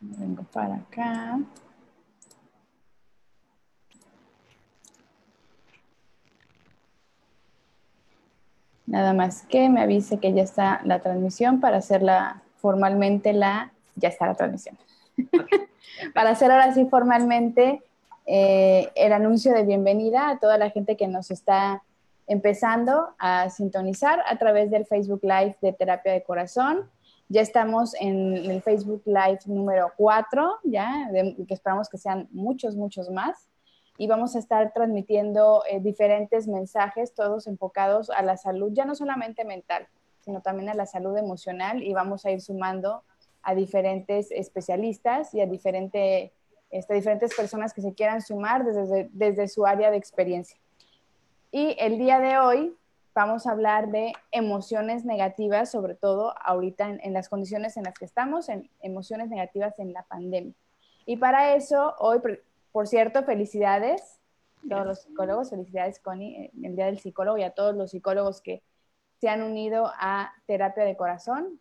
Vengo para acá. Nada más que me avise que ya está la transmisión para hacerla formalmente la... Ya está la transmisión. para hacer ahora sí formalmente eh, el anuncio de bienvenida a toda la gente que nos está empezando a sintonizar a través del Facebook Live de Terapia de Corazón. Ya estamos en el Facebook Live número 4, ya, que esperamos que sean muchos, muchos más. Y vamos a estar transmitiendo eh, diferentes mensajes, todos enfocados a la salud, ya no solamente mental, sino también a la salud emocional. Y vamos a ir sumando a diferentes especialistas y a diferente, este, diferentes personas que se quieran sumar desde, desde su área de experiencia. Y el día de hoy vamos a hablar de emociones negativas, sobre todo ahorita en, las condiciones en las que estamos, en emociones negativas en la pandemia. Y para eso, hoy, por cierto, felicidades a todos los psicólogos, felicidades Connie, el Día del Psicólogo y a todos los psicólogos que se han unido a Terapia de Corazón.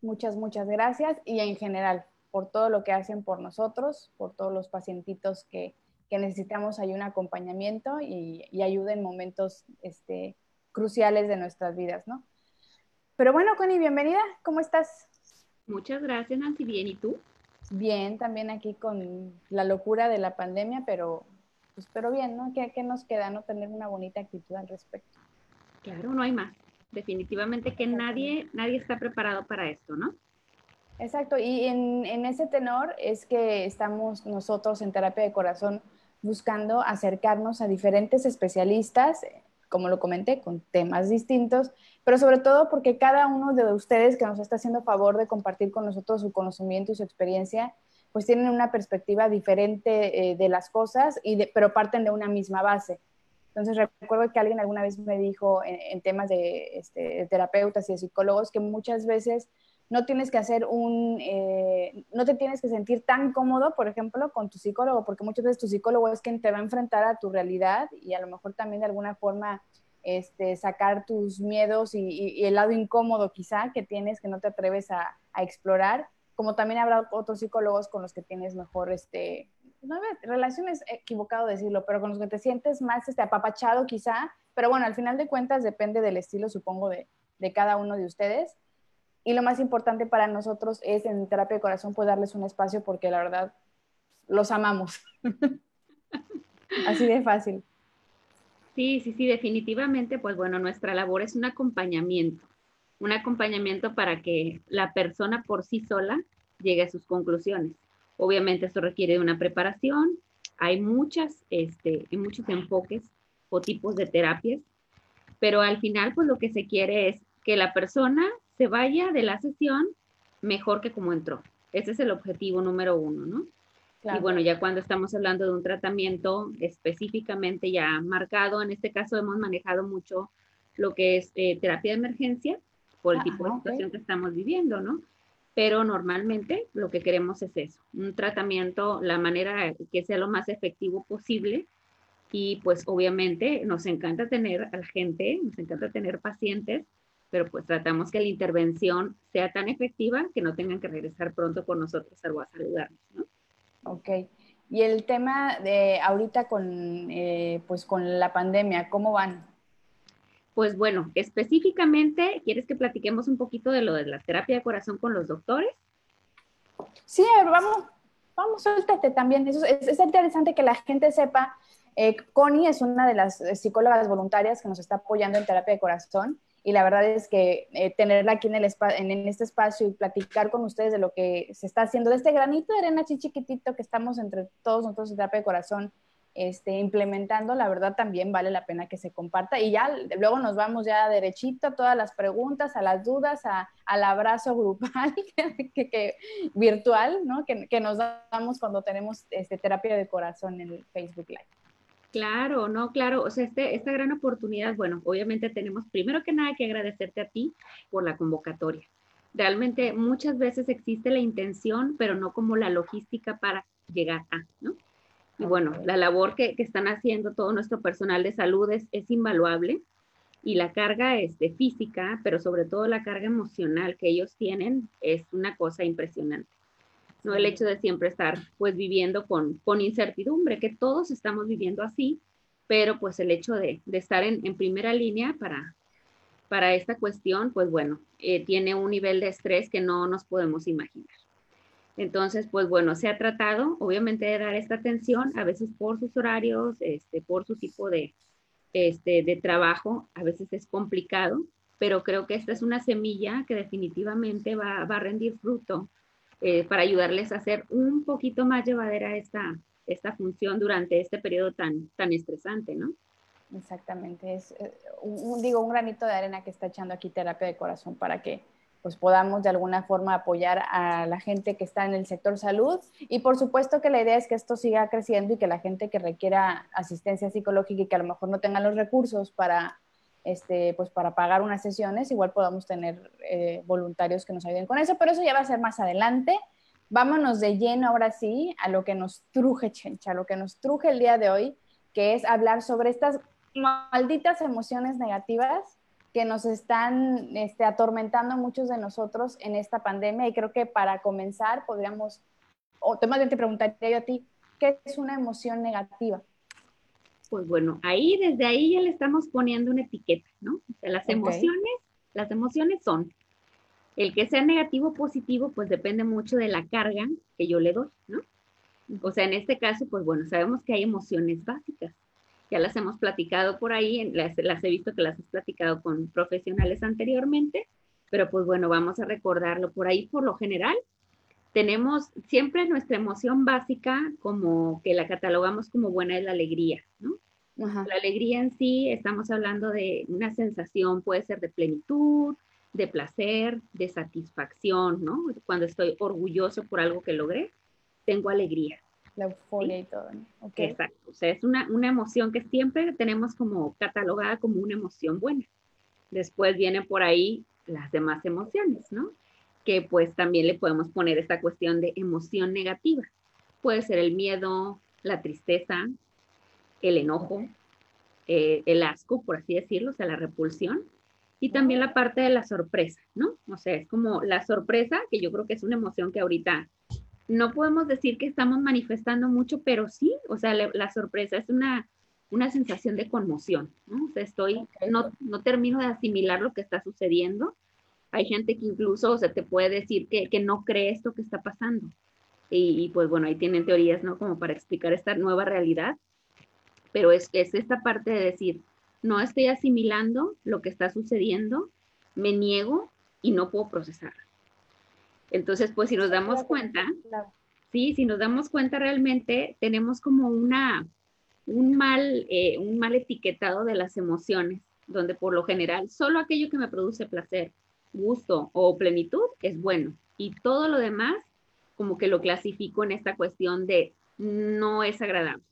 Muchas, muchas gracias y en general por todo lo que hacen por nosotros, por todos los pacientitos que, que necesitamos ahí un acompañamiento y, y ayuda en momentos este, cruciales de nuestras vidas, ¿no? Pero bueno, Connie, bienvenida, ¿cómo estás? Muchas gracias, Nancy. Bien, ¿y tú? Bien, también aquí con la locura de la pandemia, pero, pues, pero bien, ¿no? ¿Qué, ¿Qué, nos queda, no? Tener una bonita actitud al respecto. Claro, no hay más. Definitivamente que nadie, nadie está preparado para esto, ¿no? Exacto, y en, en ese tenor es que estamos nosotros en terapia de corazón buscando acercarnos a diferentes especialistas, como lo comenté, con temas distintos, pero sobre todo porque cada uno de ustedes que nos está haciendo favor de compartir con nosotros su conocimiento y su experiencia, pues tienen una perspectiva diferente eh, de las cosas, y pero parten de una misma base. Entonces recuerdo que alguien alguna vez me dijo en, temas de, este, de terapeutas y de psicólogos que muchas veces no tienes que hacer un, eh, no te tienes que sentir tan cómodo, por ejemplo, con tu psicólogo, porque muchas veces tu psicólogo es quien te va a enfrentar a tu realidad y a lo mejor también de alguna forma este, sacar tus miedos y, el lado incómodo quizá que tienes, que no te atreves a, explorar, como también habrá otros psicólogos con los que tienes mejor, este, no relaciones equivocado decirlo, pero con los que te sientes más este, apapachado quizá, pero bueno, al final de cuentas depende del estilo, supongo, de, de cada uno de ustedes y lo más importante para nosotros es en terapia de corazón, pues darles un espacio porque la verdad los amamos. Así de fácil. Sí, sí, sí, definitivamente, pues bueno, nuestra labor es un acompañamiento, un acompañamiento para que la persona por sí sola llegue a sus conclusiones. Obviamente esto requiere de una preparación, hay muchas, este, muchos enfoques o tipos de terapias, pero al final pues lo que se quiere es que la persona se vaya de la sesión mejor que como entró. Ese es el objetivo número uno, ¿no? Y bueno, ya cuando estamos hablando de un tratamiento específicamente ya marcado, en este caso hemos manejado mucho lo que es eh, terapia de emergencia por el ah, tipo de situación que estamos viviendo, ¿no? Pero normalmente lo que queremos es eso, un tratamiento, la manera que sea lo más efectivo posible. Y pues obviamente nos encanta tener a la gente, nos encanta tener pacientes pero pues tratamos que la intervención sea tan efectiva que no tengan que regresar pronto con nosotros a saludarnos, ¿no? Ok. Y el tema de ahorita con, eh, pues con la pandemia, ¿cómo van? Pues bueno, específicamente, ¿quieres que platiquemos un poquito de lo de la terapia de corazón con los doctores? Sí, vamos, vamos, suéltate también. Eso es, es interesante que la gente sepa. Eh, Connie es una de las psicólogas voluntarias que nos está apoyando en terapia de corazón y la verdad es que eh, tenerla aquí en, el en, este espacio y platicar con ustedes de lo que se está haciendo, de este granito de arena chiquitito que estamos entre todos nosotros en terapia de corazón este, implementando, la verdad también vale la pena que se comparta y ya luego nos vamos ya derechito a todas las preguntas, a las dudas, a, al abrazo grupal que, virtual, ¿no? Que, que, nos damos cuando tenemos este, terapia de corazón en Facebook Live. Claro, no, claro, o sea, este, esta gran oportunidad, bueno, obviamente tenemos primero que nada que agradecerte a ti por la convocatoria. Realmente muchas veces existe la intención, pero no como la logística para llegar a, ¿no? Y bueno, la labor que, están haciendo todo nuestro personal de salud es, invaluable y la carga es de física, pero sobre todo la carga emocional que ellos tienen es una cosa impresionante. ¿No? El hecho de siempre estar pues viviendo con, con incertidumbre, que todos estamos viviendo así, pero pues el hecho de, de estar en, en, primera línea para, para esta cuestión, pues bueno, eh, tiene un nivel de estrés que no nos podemos imaginar. Entonces, pues bueno, se ha tratado obviamente de dar esta atención, a veces por sus horarios, este, por su tipo de, este, de trabajo, a veces es complicado, pero creo que esta es una semilla que definitivamente va, va a rendir fruto eh, para ayudarles a hacer un poquito más llevadera esta, esta función durante este periodo tan, tan estresante, ¿no? Exactamente, es eh, un, digo un granito de arena que está echando aquí terapia de corazón para que pues podamos de alguna forma apoyar a la gente que está en el sector salud y por supuesto que la idea es que esto siga creciendo y que la gente que requiera asistencia psicológica y que a lo mejor no tenga los recursos para este, pues para pagar unas sesiones, igual podamos tener eh, voluntarios que nos ayuden con eso, pero eso ya va a ser más adelante. Vámonos de lleno ahora sí a lo que nos truje, Chencha, a lo que nos truje el día de hoy, que es hablar sobre estas malditas emociones negativas que nos están este, atormentando a muchos de nosotros en esta pandemia. Y creo que para comenzar podríamos, o más bien te preguntaría yo a ti, ¿qué es una emoción negativa? Pues bueno, ahí desde ahí ya le estamos poniendo una etiqueta, ¿no? O sea, las emociones, las emociones son, el que sea negativo o positivo, pues depende mucho de la carga que yo le doy, ¿no? O sea, en este caso, pues bueno, sabemos que hay emociones básicas. Ya las hemos platicado por ahí, las, las he visto que las has platicado con profesionales anteriormente, pero pues bueno, vamos a recordarlo por ahí. Por lo general, tenemos siempre nuestra emoción básica como que la catalogamos como buena es la alegría, ¿no? La alegría en sí, estamos hablando de una sensación, puede ser de plenitud, de placer, de satisfacción, ¿no? Cuando estoy orgulloso por algo que logré, tengo alegría. La euforia y todo, ¿no? Exacto, o sea, es una, una emoción que siempre tenemos como catalogada como una emoción buena. Después vienen por ahí las demás emociones, ¿no? Que pues también le podemos poner esta cuestión de emoción negativa. Puede ser el miedo, la tristeza, el enojo, eh, el asco, por así decirlo, o sea, la repulsión, y también la parte de la sorpresa, ¿no? O sea, es como la sorpresa, que yo creo que es una emoción que ahorita no podemos decir que estamos manifestando mucho, pero sí, o sea, la, sorpresa es una, una sensación de conmoción, ¿no? O sea, estoy, no, no termino de asimilar lo que está sucediendo, hay gente que incluso se te puede decir que, que no cree esto que está pasando. Y, pues bueno, ahí tienen teorías, ¿no? Como para explicar esta nueva realidad. Pero es, es esta parte de decir, no estoy asimilando lo que está sucediendo, me niego y no puedo procesar. Entonces, pues si nos damos cuenta, sí, si nos damos cuenta realmente, tenemos como una, un mal, eh, un mal etiquetado de las emociones, donde por lo general solo aquello que me produce placer, gusto o plenitud es bueno. Y todo lo demás, como que lo clasifico en esta cuestión de no es agradable.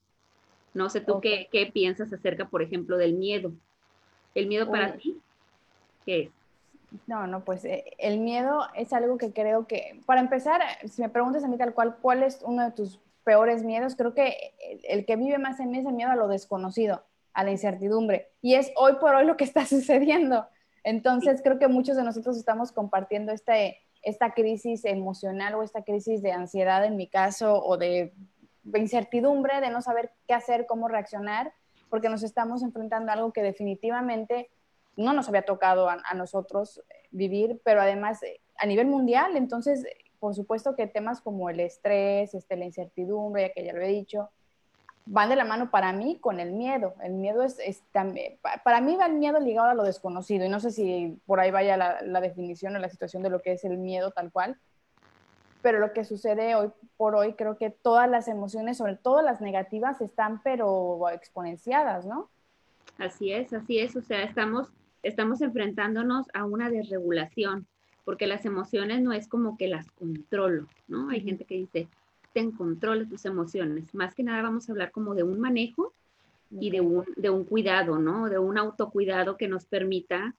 No sé tú qué, qué, piensas acerca, por ejemplo, del miedo. ¿El miedo para ti qué es? No, no, pues eh, el miedo es algo que creo que, para empezar, si me preguntas a mí tal cual, ¿cuál es uno de tus peores miedos? Creo que el, el que vive más en mí es el miedo a lo desconocido, a la incertidumbre. Y es hoy por hoy lo que está sucediendo. Entonces, creo que muchos de nosotros estamos compartiendo este, esta crisis emocional o esta crisis de ansiedad en mi caso o de, incertidumbre, de no saber qué hacer, cómo reaccionar, porque nos estamos enfrentando a algo que definitivamente no nos había tocado a, nosotros vivir, pero además eh, a nivel mundial, entonces, por supuesto que temas como el estrés, este, la incertidumbre, ya que ya lo he dicho, van de la mano para mí con el miedo. El miedo es, también, para mí va el miedo ligado a lo desconocido y no sé si por ahí vaya la, definición o la situación de lo que es el miedo tal cual, pero lo que sucede hoy por hoy creo que todas las emociones, sobre todo las negativas, están pero exponenciadas, ¿no? Así es, así es, o sea, estamos, estamos enfrentándonos a una desregulación, porque las emociones no es como que las controlo, ¿no? Hay gente que dice, en control de tus emociones. Más que nada vamos a hablar como de un manejo y de un, de un cuidado, ¿no? De un autocuidado que nos permita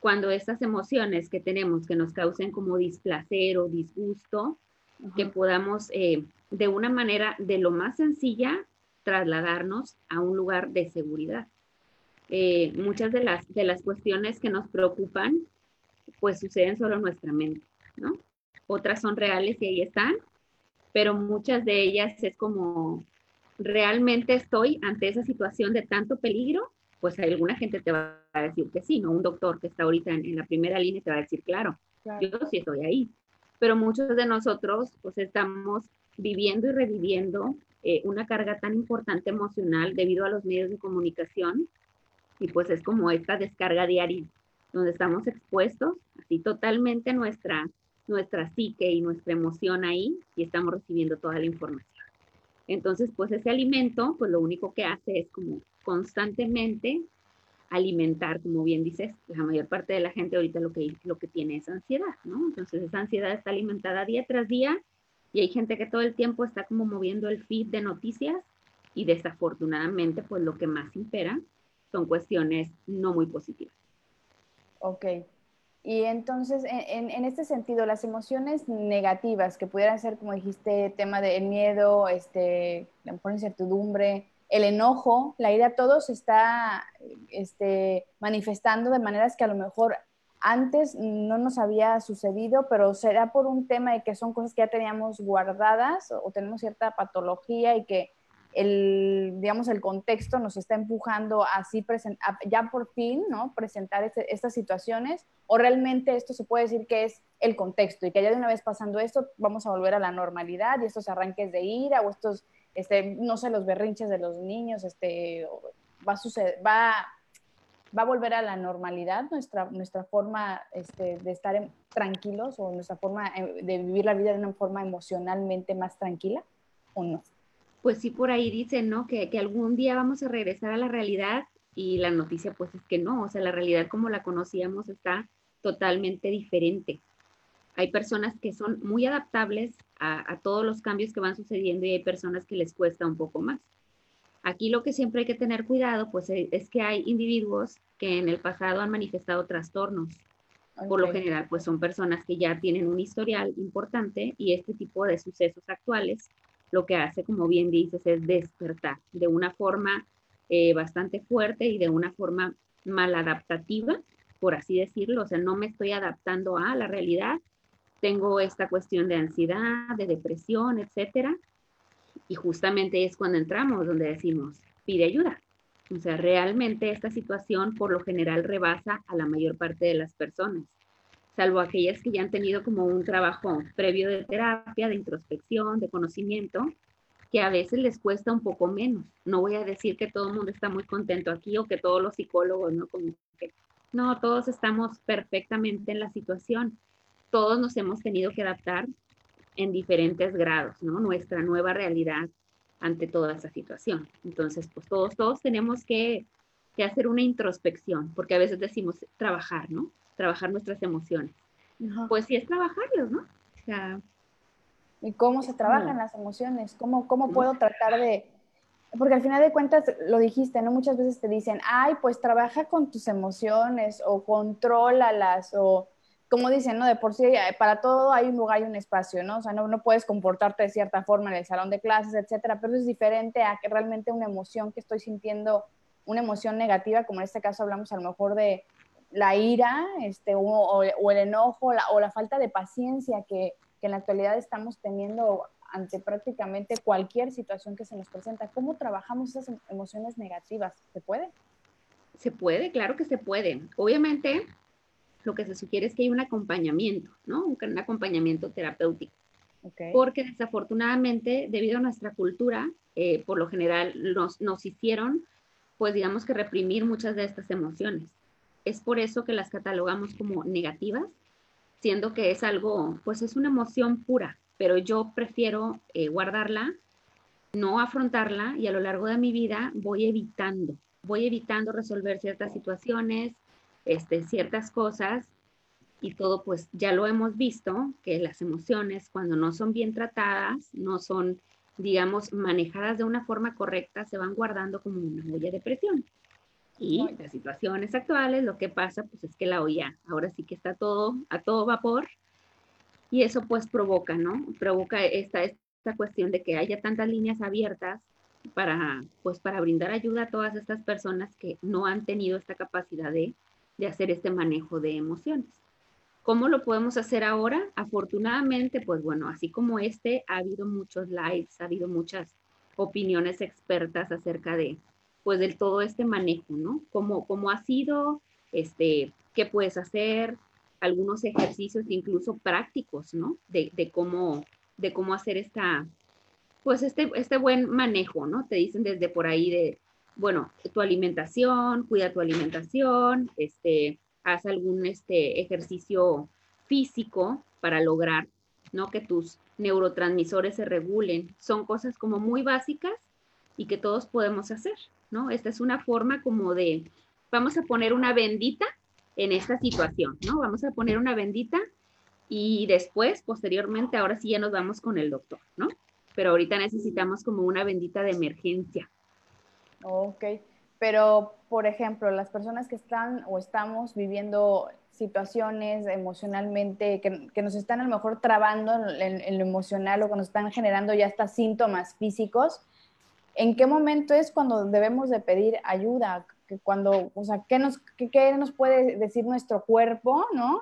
cuando estas emociones que tenemos que nos causen como displacer o disgusto, que podamos eh, de una manera de lo más sencilla trasladarnos a un lugar de seguridad. Eh, muchas de las, de las cuestiones que nos preocupan, pues suceden solo en nuestra mente, ¿no? Otras son reales y ahí están, pero muchas de ellas es como, ¿realmente estoy ante esa situación de tanto peligro? Pues alguna gente te va a decir que sí, ¿no? Un doctor que está ahorita en, la primera línea te va a decir, claro, yo sí estoy ahí. Pero muchos de nosotros pues estamos viviendo y reviviendo eh, una carga tan importante emocional debido a los medios de comunicación y pues es como esta descarga diaria donde estamos expuestos así totalmente nuestra nuestra psique y nuestra emoción ahí y estamos recibiendo toda la información. Entonces, pues ese alimento, pues lo único que hace es como constantemente alimentar, como bien dices, la mayor parte de la gente ahorita lo que, lo que tiene es ansiedad, ¿no? Entonces esa ansiedad está alimentada día tras día y hay gente que todo el tiempo está como moviendo el feed de noticias y desafortunadamente pues lo que más impera son cuestiones no muy positivas. Ok. Y entonces, en, en, este sentido, las emociones negativas que pudieran ser, como dijiste, tema del miedo, este, la incertidumbre, el enojo, la ira, todo se está este, manifestando de maneras que a lo mejor antes no nos había sucedido, pero será por un tema de que son cosas que ya teníamos guardadas o, tenemos cierta patología y que el, digamos, el contexto nos está empujando así ya por fin, ¿no? Presentar este, estas situaciones, o realmente esto se puede decir que es el contexto y que ya de una vez pasando esto vamos a volver a la normalidad y estos arranques de ira o estos, este, no sé, los berrinches de los niños, este, va a suceder, va va a volver a la normalidad nuestra, nuestra forma este, de estar tranquilos o nuestra forma eh, de vivir la vida de una forma emocionalmente más tranquila o no? Pues sí, por ahí dicen, ¿no? Que, que algún día vamos a regresar a la realidad y la noticia pues es que no, o sea, la realidad como la conocíamos está totalmente diferente. Hay personas que son muy adaptables a, a todos los cambios que van sucediendo y hay personas que les cuesta un poco más. Aquí lo que siempre hay que tener cuidado, pues e, es que hay individuos que en el pasado han manifestado trastornos. Por lo general, pues son personas que ya tienen un historial importante y este tipo de sucesos actuales lo que hace, como bien dices, es despertar de una forma eh, bastante fuerte y de una forma maladaptativa, por así decirlo. O sea, no me estoy adaptando a la realidad. Tengo esta cuestión de ansiedad, de depresión, etcétera y justamente es cuando entramos donde decimos, pide ayuda. O sea, realmente esta situación por lo general rebasa a la mayor parte de las personas, salvo aquellas que ya han tenido como un trabajo previo de terapia, de introspección, de conocimiento, que a veces les cuesta un poco menos. No voy a decir que todo el mundo está muy contento aquí o que todos los psicólogos, ¿no? Como que, no, todos estamos perfectamente en la situación. Todos nos hemos tenido que adaptar en diferentes grados, ¿no? Nuestra nueva realidad ante toda esa situación. Entonces, pues todos, tenemos que hacer una introspección, porque a veces decimos trabajar, ¿no? Trabajar nuestras emociones. Pues sí es trabajarlos, ¿no? O sea, ¿Y cómo se trabajan las emociones? ¿Cómo, cómo puedo tratar de...? Porque al final de cuentas, lo dijiste, ¿no? Muchas veces te dicen, ay, pues trabaja con tus emociones o contrólalas o como dicen, ¿no? De por sí, eh, para todo hay un lugar y un espacio, ¿no? O sea, no, no puedes comportarte de cierta forma en el salón de clases, etcétera, pero es diferente a que realmente una emoción que estoy sintiendo, una emoción negativa, como en este caso hablamos a lo mejor de la ira, este, o, o el enojo, la, o la falta de paciencia que, que en la actualidad estamos teniendo ante prácticamente cualquier situación que se nos presenta. ¿Cómo trabajamos esas emociones negativas? ¿Se puede? Se puede, claro que se puede. Obviamente, lo que se sugiere es que hay un acompañamiento, ¿no? Un, acompañamiento terapéutico. Porque desafortunadamente, debido a nuestra cultura, eh, por lo general nos, nos hicieron, pues digamos que reprimir muchas de estas emociones. Es por eso que las catalogamos como negativas, siendo que es algo, pues es una emoción pura, pero yo prefiero eh, guardarla, no afrontarla y a lo largo de mi vida voy evitando, voy evitando resolver ciertas situaciones, este, ciertas cosas y todo pues ya lo hemos visto, que las emociones cuando no son bien tratadas, no son, digamos, manejadas de una forma correcta, se van guardando como una olla de presión. Y las situaciones actuales, lo que pasa pues es que la olla ahora sí que está todo a todo vapor y eso pues provoca, ¿no? Provoca esta, esta cuestión de que haya tantas líneas abiertas para, pues, para brindar ayuda a todas estas personas que no han tenido esta capacidad de de hacer este manejo de emociones. ¿Cómo lo podemos hacer ahora? Afortunadamente, pues bueno, así como este, ha habido muchos lives, ha habido muchas opiniones expertas acerca de, pues, del todo este manejo, ¿no? ¿Cómo, cómo ha sido, este, qué puedes hacer, algunos ejercicios incluso prácticos, ¿no? De, de, cómo, de cómo hacer esta, pues este, este buen manejo, ¿no? Te dicen desde por ahí de, bueno, tu alimentación, cuida tu alimentación, este, haz algún este, ejercicio físico para lograr, ¿no? Que tus neurotransmisores se regulen. Son cosas como muy básicas y que todos podemos hacer, ¿no? Esta es una forma como de, vamos a poner una bendita en esta situación, ¿no? Vamos a poner una bendita y después, posteriormente, ahora sí ya nos vamos con el doctor, ¿no? Pero ahorita necesitamos como una bendita de emergencia. Ok, pero por ejemplo, las personas que están o estamos viviendo situaciones emocionalmente que, nos están a lo mejor trabando en, en, lo emocional o que nos están generando ya hasta síntomas físicos, ¿en qué momento es cuando debemos de pedir ayuda? cuando, o sea, ¿qué nos, qué, nos puede decir nuestro cuerpo, no?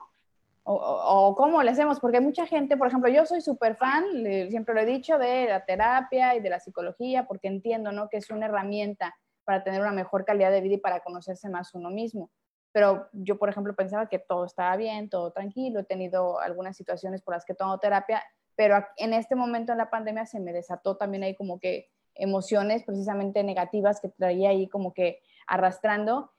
O, cómo le hacemos, porque mucha gente, por ejemplo, yo soy súper fan, siempre lo he dicho, de la terapia y de la psicología, porque entiendo, ¿no? Que es una herramienta para tener una mejor calidad de vida y para conocerse más uno mismo. Pero yo, por ejemplo, pensaba que todo estaba bien, todo tranquilo, he tenido algunas situaciones por las que tomo terapia, pero en este momento en la pandemia se me desató también ahí como que emociones precisamente negativas que traía ahí como que arrastrando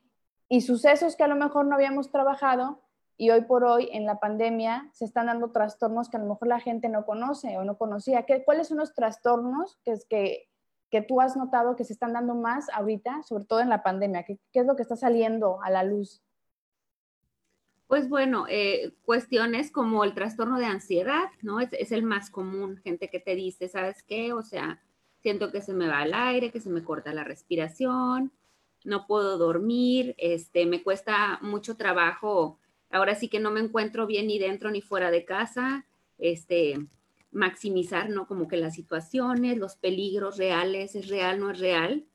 y sucesos que a lo mejor no habíamos trabajado y hoy por hoy en la pandemia se están dando trastornos que a lo mejor la gente no conoce o no conocía. ¿Qué, ¿Cuáles son los trastornos que, es que, que tú has notado que se están dando más ahorita, sobre todo en la pandemia? ¿Qué, qué es lo que está saliendo a la luz? Pues bueno, eh, cuestiones como el trastorno de ansiedad, ¿no? Es, es, el más común, gente que te dice, ¿sabes qué? O sea, siento que se me va el aire, que se me corta la respiración, no puedo dormir, este, me cuesta mucho trabajo, ahora sí que no me encuentro bien ni dentro ni fuera de casa, este, maximizar, ¿no? Como que las situaciones, los peligros reales, es real, no es real.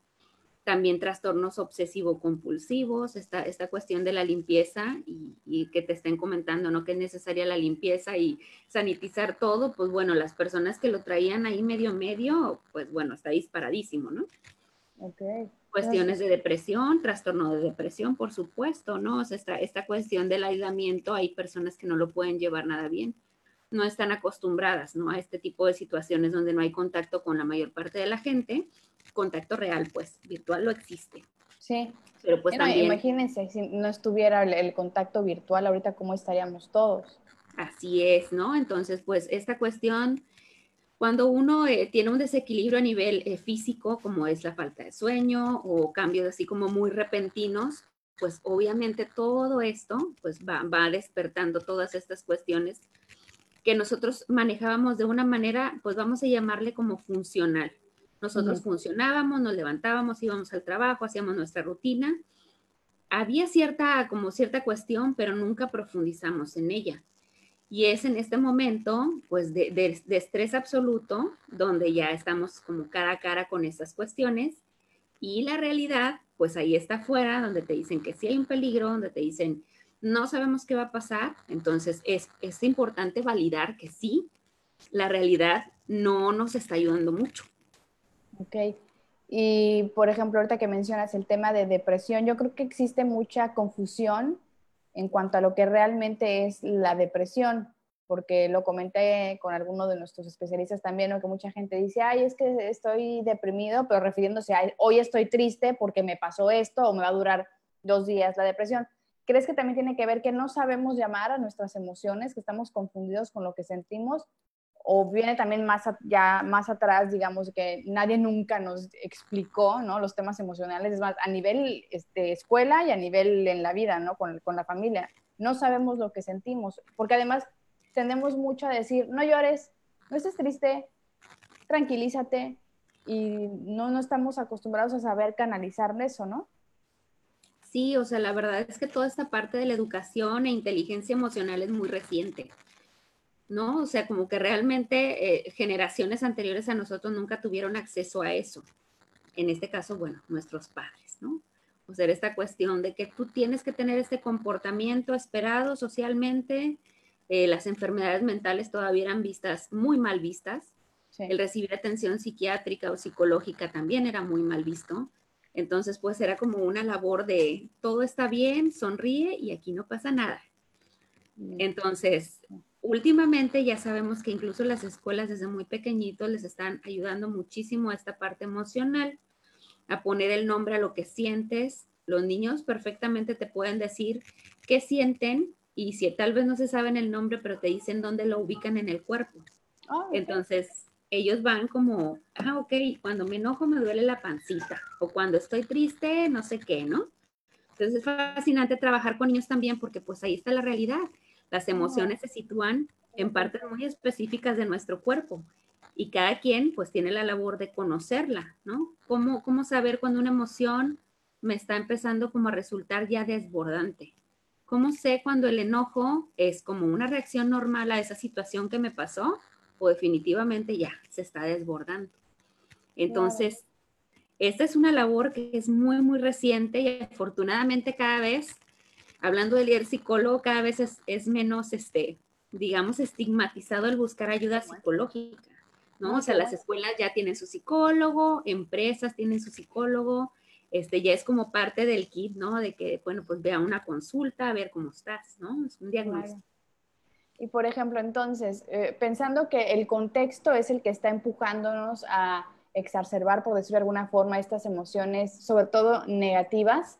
También trastornos obsesivo-compulsivos, esta, esta cuestión de la limpieza y, y, que te estén comentando, ¿no? Que es necesaria la limpieza y sanitizar todo, pues bueno, las personas que lo traían ahí medio medio, pues bueno, está disparadísimo, ¿no? Ok cuestiones de depresión, trastorno de depresión, por supuesto, ¿no? O sea, esta, esta cuestión del aislamiento, hay personas que no lo pueden llevar nada bien, no están acostumbradas, ¿no? A este tipo de situaciones donde no hay contacto con la mayor parte de la gente, contacto real, pues, virtual lo existe. Sí. Pero pues también... Imagínense, si no estuviera el, el contacto virtual, ahorita cómo estaríamos todos. Así es, ¿no? Entonces, pues, esta cuestión cuando uno eh, tiene un desequilibrio a nivel eh, físico, como es la falta de sueño o cambios así como muy repentinos, pues obviamente todo esto pues va, va despertando todas estas cuestiones que nosotros manejábamos de una manera, pues vamos a llamarle como funcional. Nosotros funcionábamos, nos levantábamos, íbamos al trabajo, hacíamos nuestra rutina. Había cierta, como cierta cuestión, pero nunca profundizamos en ella. Y es en este momento, pues, de, estrés absoluto, donde ya estamos como cara a cara con estas cuestiones. Y la realidad, pues ahí está afuera, donde te dicen que sí hay un peligro, donde te dicen, no sabemos qué va a pasar. Entonces, es, es importante validar que sí, la realidad no nos está ayudando mucho. Ok. Y, por ejemplo, ahorita que mencionas el tema de depresión, yo creo que existe mucha confusión en cuanto a lo que realmente es la depresión, porque lo comenté con alguno de nuestros especialistas también, ¿no? que mucha gente dice, ay, es que estoy deprimido, pero refiriéndose a, hoy estoy triste porque me pasó esto o me va a durar dos días la depresión. ¿Crees que también tiene que ver que no sabemos llamar a nuestras emociones, que estamos confundidos con lo que sentimos? O viene también más ya más atrás, digamos, que nadie nunca nos explicó, ¿no? Los temas emocionales, es más, a nivel este, escuela y a nivel en la vida, ¿no? Con, con, la familia. No sabemos lo que sentimos, porque además tendemos mucho a decir, no llores, no estés triste, tranquilízate, y no, no estamos acostumbrados a saber canalizar eso, ¿no? Sí, o sea, la verdad es que toda esta parte de la educación e inteligencia emocional es muy reciente. ¿No? O sea, como que realmente eh, generaciones anteriores a nosotros nunca tuvieron acceso a eso. En este caso, bueno, nuestros padres, ¿no? O sea, esta cuestión de que tú tienes que tener este comportamiento esperado socialmente, eh, las enfermedades mentales todavía eran vistas muy mal vistas. El recibir atención psiquiátrica o psicológica también era muy mal visto. Entonces, pues era como una labor de todo está bien, sonríe y aquí no pasa nada. Entonces, últimamente ya sabemos que incluso las escuelas desde muy pequeñitos les están ayudando muchísimo a esta parte emocional, a poner el nombre a lo que sientes. Los niños perfectamente te pueden decir qué sienten y si tal vez no se saben el nombre, pero te dicen dónde lo ubican en el cuerpo. Ah, Entonces, ellos van como, ah, ok, cuando me enojo me duele la pancita, o cuando estoy triste, no sé qué, ¿no? Entonces es fascinante trabajar con niños también porque pues ahí está la realidad. Las emociones se sitúan en partes muy específicas de nuestro cuerpo y cada quien pues tiene la labor de conocerla, ¿no? ¿Cómo, cómo saber cuando una emoción me está empezando como a resultar ya desbordante? ¿Cómo sé cuando el enojo es como una reacción normal a esa situación que me pasó o definitivamente ya se está desbordando? Entonces, esta es una labor que es muy, muy reciente y afortunadamente cada vez, hablando del líder psicólogo, cada vez es, menos, este, digamos, estigmatizado el buscar ayuda psicológica, ¿no? O sea, las escuelas ya tienen su psicólogo, empresas tienen su psicólogo, este, ya es como parte del kit, ¿no? De que, bueno, pues vea una consulta, a ver cómo estás, ¿no? Es un diagnóstico. Y por ejemplo, entonces, eh, pensando que el contexto es el que está empujándonos a exacerbar, por decirlo de alguna forma, estas emociones, sobre todo negativas,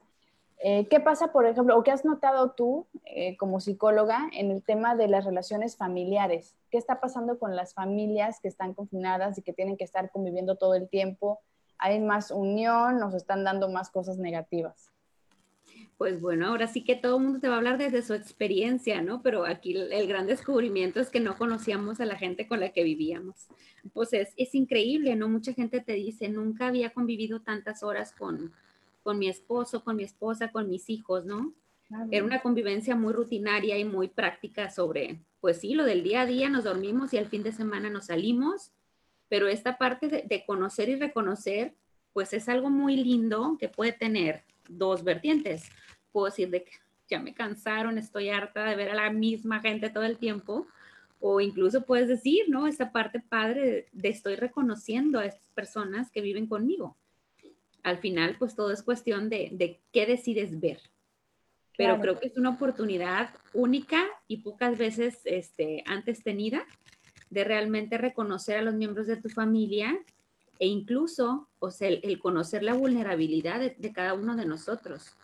eh, ¿qué pasa, por ejemplo, o qué has notado tú eh, como psicóloga en el tema de las relaciones familiares? ¿Qué está pasando con las familias que están confinadas y que tienen que estar conviviendo todo el tiempo? hay más unión, nos están dando más cosas negativas. Pues bueno, ahora sí que todo el mundo te va a hablar desde su experiencia, ¿no? Pero aquí el, gran descubrimiento es que no conocíamos a la gente con la que vivíamos. Pues es, es increíble, ¿no? Mucha gente te dice, nunca había convivido tantas horas con, con mi esposo, con mi esposa, con mis hijos, ¿no? Era una convivencia muy rutinaria y muy práctica sobre, pues sí, lo del día a día, nos dormimos y al fin de semana nos salimos pero esta parte de, conocer y reconocer, pues es algo muy lindo que puede tener dos vertientes. Puedo decir de que ya me cansaron, estoy harta de ver a la misma gente todo el tiempo, o incluso puedes decir, ¿no? Esta parte padre de, estoy reconociendo a estas personas que viven conmigo. Al final, pues todo es cuestión de, de qué decides ver. Pero creo que es una oportunidad única y pocas veces este, antes tenida de realmente reconocer a los miembros de tu familia e incluso, o sea, el, conocer la vulnerabilidad de, cada uno de nosotros,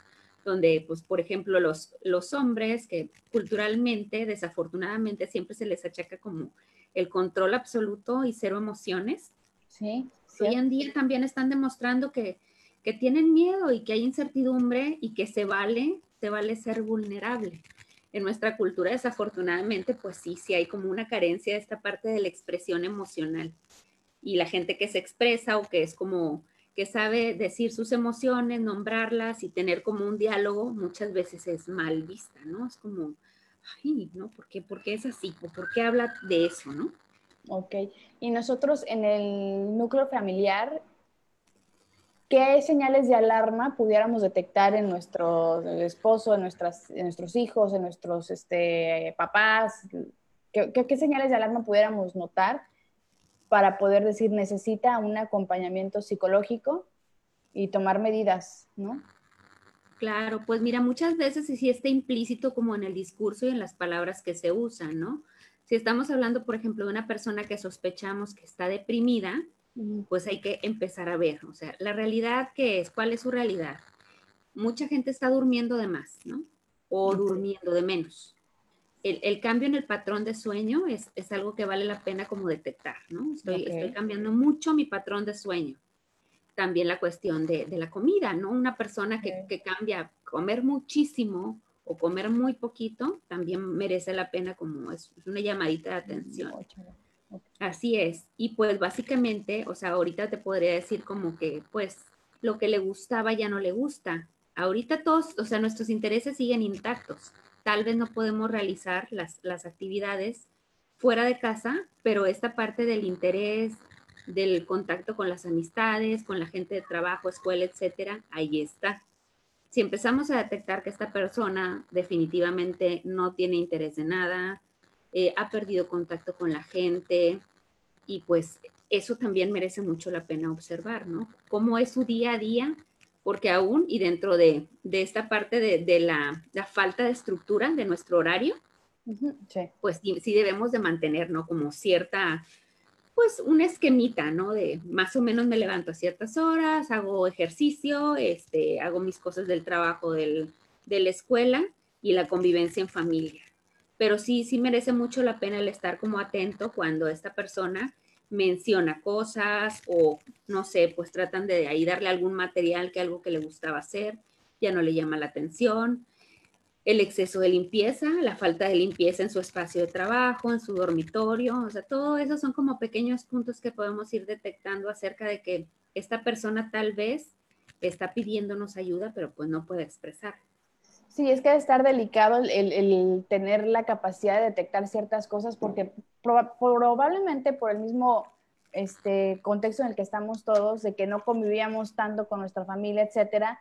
donde, pues, por ejemplo, los, los hombres que culturalmente, desafortunadamente, siempre se les achaca como el control absoluto y cero emociones. Sí. Hoy en día también están demostrando que, que tienen miedo y que hay incertidumbre y que se vale, se vale ser vulnerable en nuestra cultura desafortunadamente, pues sí, sí hay como una carencia de esta parte de la expresión emocional. Y la gente que se expresa o que es como que sabe decir sus emociones, nombrarlas y tener como un diálogo, muchas veces es mal vista, ¿no? Es como, ay, ¿no? ¿Por qué, ¿Por qué es así? ¿Por qué habla de eso, no? Ok. Y nosotros en el núcleo familiar ¿Qué señales de alarma pudiéramos detectar en nuestro esposo, en, nuestras, nuestros hijos, en nuestros este, papás? ¿Qué, señales de alarma pudiéramos notar para poder decir necesita un acompañamiento psicológico y tomar medidas, ¿no? Claro, pues mira, muchas veces sí está implícito como en el discurso y en las palabras que se usan, ¿no? Si estamos hablando, por ejemplo, de una persona que sospechamos que está deprimida, pues hay que empezar a ver, o sea, la realidad que es, cuál es su realidad. Mucha gente está durmiendo de más, ¿no? O durmiendo de menos. El, cambio en el patrón de sueño es, algo que vale la pena como detectar, ¿no? Estoy, cambiando mucho mi patrón de sueño. También la cuestión de, la comida, ¿no? Una persona que, que cambia comer muchísimo o comer muy poquito, también merece la pena como es, una llamadita de atención. Así es. Y pues básicamente, o sea, ahorita te podría decir como que pues lo que le gustaba ya no le gusta. Ahorita todos, o sea, nuestros intereses siguen intactos. Tal vez no podemos realizar las, las actividades fuera de casa, pero esta parte del interés, del contacto con las amistades, con la gente de trabajo, escuela, etcétera, ahí está. Si empezamos a detectar que esta persona definitivamente no tiene interés de nada, eh, ha perdido contacto con la gente y pues eso también merece mucho la pena observar, ¿no? Cómo es su día a día, porque aún y dentro de, esta parte de, la, falta de estructura de nuestro horario, pues sí, debemos de mantener, ¿no? Como cierta, pues un esquemita, ¿no? De más o menos me levanto a ciertas horas, hago ejercicio, este, hago mis cosas del trabajo, del, de la escuela y la convivencia en familia. Pero sí, sí merece mucho la pena el estar como atento cuando esta persona menciona cosas o no sé, pues tratan de ahí darle algún material que algo que le gustaba hacer, ya no le llama la atención. El exceso de limpieza, la falta de limpieza en su espacio de trabajo, en su dormitorio, o sea, todo eso son como pequeños puntos que podemos ir detectando acerca de que esta persona tal vez está pidiéndonos ayuda, pero pues no puede expresar. Sí, es que debe estar delicado el, tener la capacidad de detectar ciertas cosas porque probablemente por el mismo este, contexto en el que estamos todos, de que no convivíamos tanto con nuestra familia, etcétera,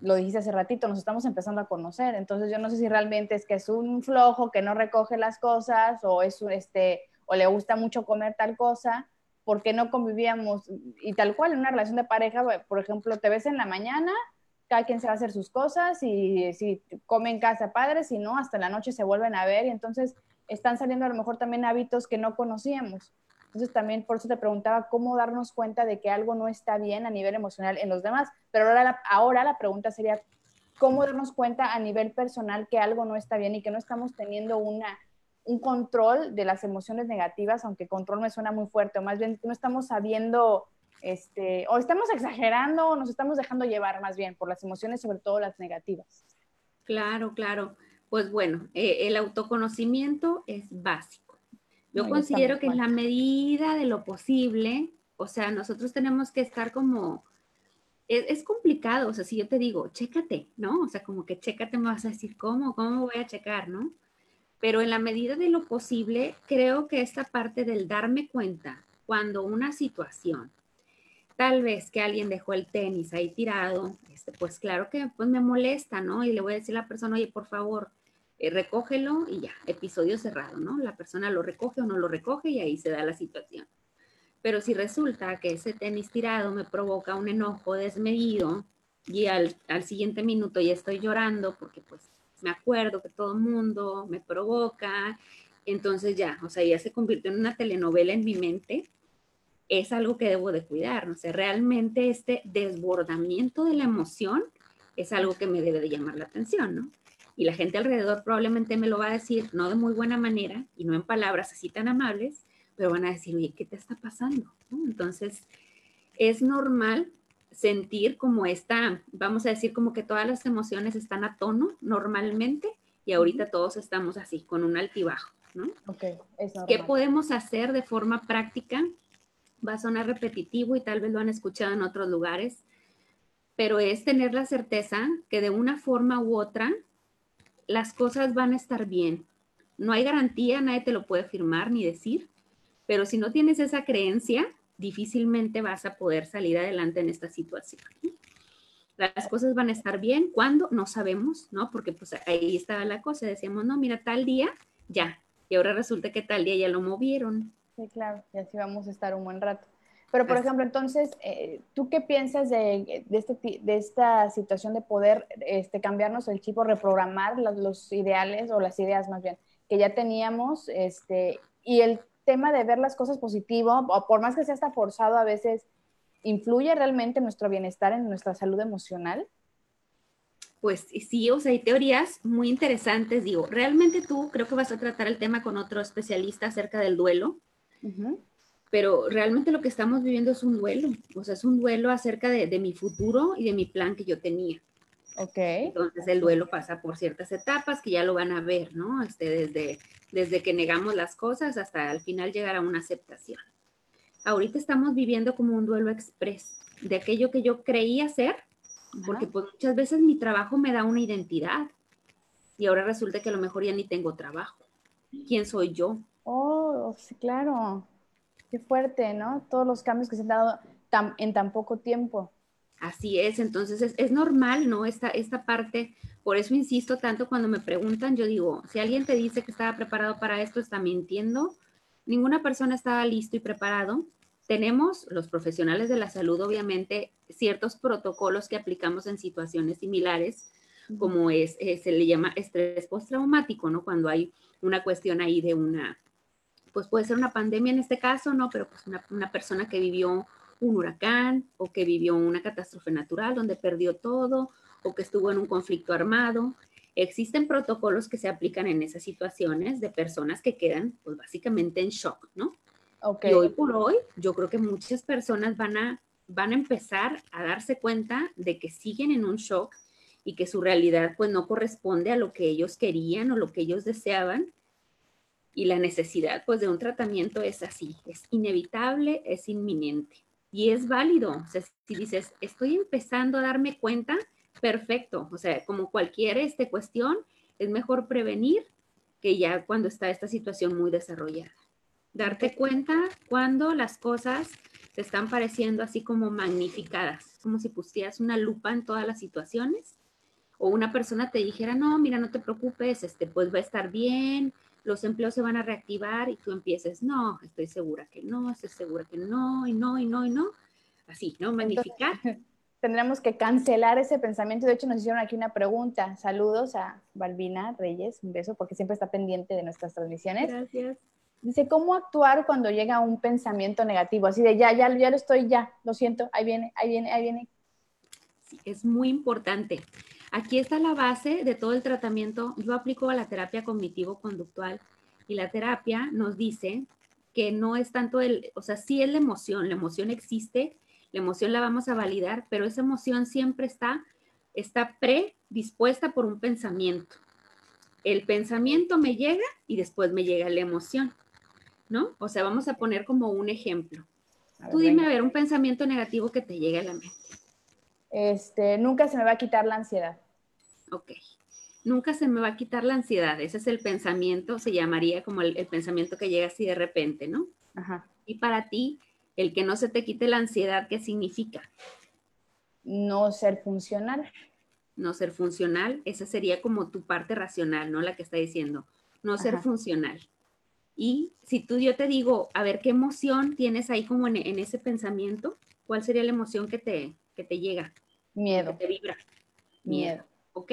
lo dijiste hace ratito, nos estamos empezando a conocer. Entonces yo no sé si realmente es que es un flojo que no recoge las cosas o es este o le gusta mucho comer tal cosa porque no convivíamos y tal cual en una relación de pareja, por ejemplo, te ves en la mañana cada quien se va a hacer sus cosas y si comen casa padre, si no, hasta la noche se vuelven a ver y entonces están saliendo a lo mejor también hábitos que no conocíamos. Entonces también por eso te preguntaba cómo darnos cuenta de que algo no está bien a nivel emocional en los demás. Pero ahora la, ahora la pregunta sería, ¿cómo darnos cuenta a nivel personal que algo no está bien y que no estamos teniendo una, un control de las emociones negativas, aunque control me suena muy fuerte, o más bien no estamos sabiendo este, o estamos exagerando o nos estamos dejando llevar más bien por las emociones, sobre todo las negativas. Claro, claro. Pues bueno, eh, el autoconocimiento es básico. Yo considero que en la medida de lo posible, o sea, nosotros tenemos que estar como, es, es, complicado, o sea, si yo te digo, chécate, ¿no? O sea, como que chécate, me vas a decir, ¿cómo? ¿Cómo voy a checar, no? Pero en la medida de lo posible, creo que esta parte del darme cuenta cuando una situación tal vez que alguien dejó el tenis ahí tirado, este, pues claro que pues me molesta, ¿no? Y le voy a decir a la persona, oye, por favor, eh, recógelo y ya, episodio cerrado, ¿no? La persona lo recoge o no lo recoge y ahí se da la situación. Pero si resulta que ese tenis tirado me provoca un enojo desmedido y al, al siguiente minuto ya estoy llorando porque pues me acuerdo que todo mundo me provoca, entonces ya, o sea, ya se convirtió en una telenovela en mi mente es algo que debo de cuidar. ¿no? sé realmente este desbordamiento de la emoción es algo que me debe de llamar la atención, ¿no? Y la gente alrededor probablemente me lo va a decir, no de muy buena manera y no en palabras así tan amables, pero van a decir, oye, ¿qué te está pasando? Entonces, es normal sentir como esta, vamos a decir como que todas las emociones están a tono normalmente y ahorita todos estamos así, con un altibajo, ¿no? Ok, ¿Qué podemos hacer de forma práctica va a sonar repetitivo y tal vez lo han escuchado en otros lugares, pero es tener la certeza que de una forma u otra las cosas van a estar bien. No hay garantía, nadie te lo puede firmar ni decir, pero si no tienes esa creencia, difícilmente vas a poder salir adelante en esta situación. Las cosas van a estar bien, ¿cuándo? No sabemos, ¿no? Porque pues ahí estaba la cosa, decíamos, no, mira, tal día, ya, y ahora resulta que tal día ya lo movieron, Sí, claro, y así vamos a estar un buen rato. Pero, por ejemplo, entonces, eh, ¿tú qué piensas de, de, este, de, esta situación de poder este, cambiarnos el chip o reprogramar los, los, ideales o las ideas más bien que ya teníamos? Este, y el tema de ver las cosas positivo, o por más que sea hasta forzado a veces, ¿influye realmente en nuestro bienestar, en nuestra salud emocional? Pues sí, o sea, hay teorías muy interesantes. Digo, realmente tú creo que vas a tratar el tema con otro especialista acerca del duelo pero realmente lo que estamos viviendo es un duelo, o sea, es un duelo acerca de, mi futuro y de mi plan que yo tenía. Ok. Entonces el duelo pasa por ciertas etapas que ya lo van a ver, ¿no? Este, desde, desde que negamos las cosas hasta al final llegar a una aceptación. Ahorita estamos viviendo como un duelo express de aquello que yo creía ser, porque pues, muchas veces mi trabajo me da una identidad y ahora resulta que a lo mejor ya ni tengo trabajo. ¿Quién soy yo? Oh, sí, claro. Qué fuerte, ¿no? Todos los cambios que se han dado en tan poco tiempo. Así es, entonces es, normal, ¿no? Esta, esta parte, Por eso insisto tanto cuando me preguntan, yo digo, si alguien te dice que estaba preparado para esto, está mintiendo. Ninguna persona estaba listo y preparado. Tenemos, los profesionales de la salud, obviamente, ciertos protocolos que aplicamos en situaciones similares, como es, eh, se le llama estrés postraumático, ¿no? Cuando hay una cuestión ahí de una, pues puede ser una pandemia en este caso, ¿no? Pero pues una, una persona que vivió un huracán o que vivió una catástrofe natural donde perdió todo o que estuvo en un conflicto armado. Existen protocolos que se aplican en esas situaciones de personas que quedan, pues básicamente en shock, ¿no? Okay. Y hoy por hoy, yo creo que muchas personas van a, van a empezar a darse cuenta de que siguen en un shock y que su realidad pues no corresponde a lo que ellos querían o lo que ellos deseaban. Y la necesidad pues de un tratamiento es así, es inevitable, es inminente y es válido. O sea, si dices, estoy empezando a darme cuenta, perfecto. O sea, como cualquier este, cuestión, es mejor prevenir que ya cuando está esta situación muy desarrollada. Darte cuenta cuando las cosas te están pareciendo así como magnificadas, como si pusieras una lupa en todas las situaciones o una persona te dijera, no, mira, no te preocupes, este, pues va a estar bien, los empleos se van a reactivar y tú empieces, no, estoy segura que no, estoy segura que no, y no, y no, y no. Así, ¿no? Magnificar. tendremos que cancelar ese pensamiento. De hecho, nos hicieron aquí una pregunta. Saludos a Balbina Reyes, un beso, porque siempre está pendiente de nuestras transmisiones. Gracias. Dice, ¿cómo actuar cuando llega un pensamiento negativo? Así de, ya, ya, ya lo estoy, ya, lo siento, ahí viene, ahí viene, ahí viene. Sí, es muy importante. Aquí está la base de todo el tratamiento. Yo aplico a la terapia cognitivo-conductual y la terapia nos dice que no es tanto el, o sea, sí es la emoción, la emoción existe, la emoción la vamos a validar, pero esa emoción siempre está, está predispuesta por un pensamiento. El pensamiento me llega y después me llega la emoción, ¿no? O sea, vamos a poner como un ejemplo. Tú dime a ver un pensamiento negativo que te llegue a la mente. Este, nunca se me va a quitar la ansiedad. Ok. Nunca se me va a quitar la ansiedad. Ese es el pensamiento, se llamaría como el, el pensamiento que llega así de repente, ¿no? Ajá. Y para ti, el que no se te quite la ansiedad, ¿qué significa? No ser funcional. No ser funcional, esa sería como tu parte racional, ¿no? La que está diciendo, no ser funcional. Y si tú yo te digo, a ver, ¿qué emoción tienes ahí como en, ese pensamiento? ¿Cuál sería la emoción que te, que te llega? Miedo. Que te vibra. Miedo. ¿Ok?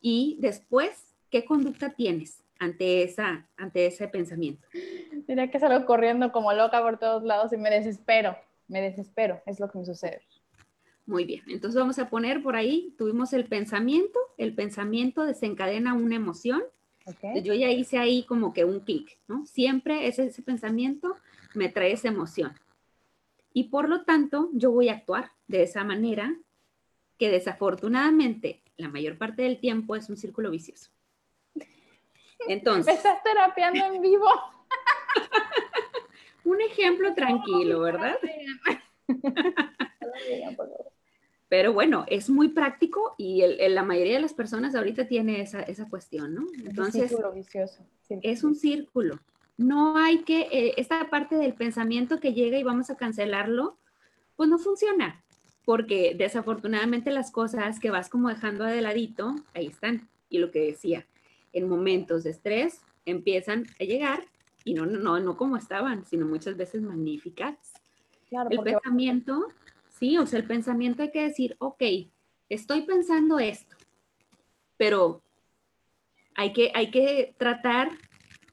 Y después, ¿qué conducta tienes? ante, esa, ante ese pensamiento. Diría que salgo corriendo como loca por todos lados y me desespero, me desespero, es lo que me sucede. Muy bien, entonces vamos a poner por ahí, tuvimos el pensamiento, el pensamiento desencadena una emoción. Okay. Yo ya hice ahí como que un clic, ¿no? Siempre ese, ese pensamiento me trae esa emoción. Y por lo tanto, yo voy a actuar de esa manera que desafortunadamente la mayor parte del tiempo es un círculo vicioso. Entonces. Me estás terapiando en vivo. Un ejemplo tranquilo, ¿verdad? Pero bueno, es muy práctico y la mayoría de las personas ahorita tiene esa, esa cuestión, ¿no? Entonces, círculo vicioso. es un círculo. No hay que, eh, esta parte del pensamiento que llega y vamos a cancelarlo, pues no funciona, porque desafortunadamente las cosas que vas como dejando de ladito, ahí están. Y lo que decía, en momentos de estrés empiezan a llegar y no, no, no como estaban, sino muchas veces magníficas. Claro, el pensamiento, sí, o sea, el pensamiento hay que decir, ok, estoy pensando esto, pero hay que, hay que tratar,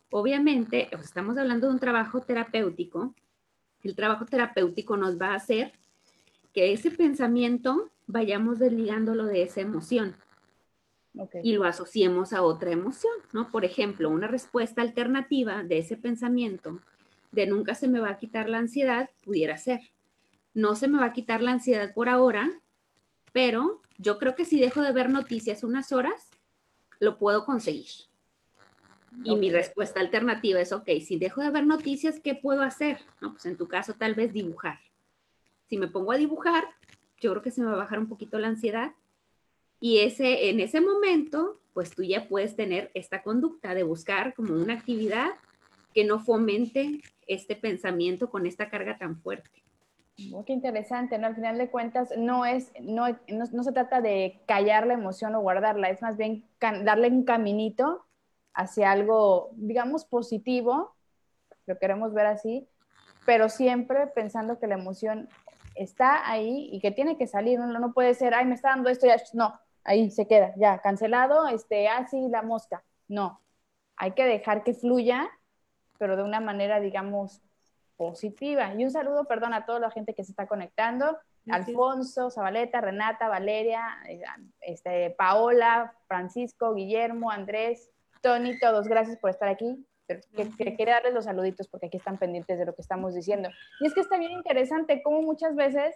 obviamente, estamos hablando de un trabajo terapéutico, el trabajo terapéutico nos va a hacer que ese pensamiento vayamos desligándolo de esa emoción y lo asociemos a otra emoción, ¿no? Por ejemplo, una respuesta alternativa de ese pensamiento de nunca se me va a quitar la ansiedad pudiera ser, no se me va a quitar la ansiedad por ahora, pero yo creo que si dejo de ver noticias unas horas, lo puedo conseguir. Y mi respuesta alternativa es, ok, si dejo de ver noticias, ¿qué puedo hacer? No, pues en tu caso tal vez dibujar. Si me pongo a dibujar, yo creo que se me va a bajar un poquito la ansiedad y ese, en ese momento, pues tú ya puedes tener esta conducta de buscar como una actividad que no fomente este pensamiento con esta carga tan fuerte. Oh, qué interesante, ¿no? Al final de cuentas, no es, no, no, se trata de callar la emoción o guardarla, es más bien darle un caminito hacia algo, digamos, positivo, lo queremos ver así, pero siempre pensando que la emoción está ahí y que tiene que salir, no, no puede ser, ay, me está dando esto, ya, no, ahí se queda, ya, cancelado, este, así ah, la mosca, no, hay que dejar que fluya, pero de una manera, digamos, positiva. Y un saludo, perdón, a toda la gente que se está conectando. Alfonso, Zabaleta, Renata, Valeria, eh, este, Paola, Francisco, Guillermo, Andrés, Tony, todos, gracias por estar aquí. Que, quería darles los saluditos porque aquí están pendientes de lo que estamos diciendo. Y es que está bien interesante cómo muchas veces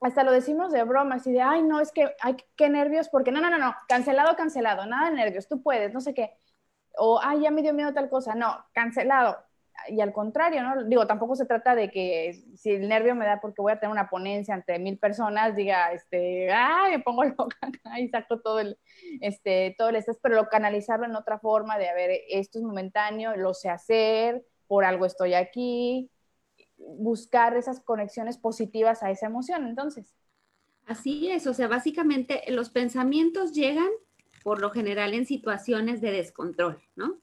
hasta lo decimos de broma, así de, ay, no, es que, ay, qué nervios, porque no, no, no, no, cancelado, cancelado, nada de nervios, tú puedes, no sé qué. O, ay, ya me dio miedo tal cosa, no, cancelado y al contrario, ¿no? Digo, tampoco se trata de que si el nervio me da porque voy a tener una ponencia ante mil personas, diga, este, ay, me pongo loca y saco todo el, este, todo el estrés, pero lo canalizarlo en otra forma de, a ver, esto es momentáneo, lo sé hacer, por algo estoy aquí, buscar esas conexiones positivas a esa emoción, entonces. Así es, o sea, básicamente los pensamientos llegan por lo general en situaciones de descontrol, ¿no?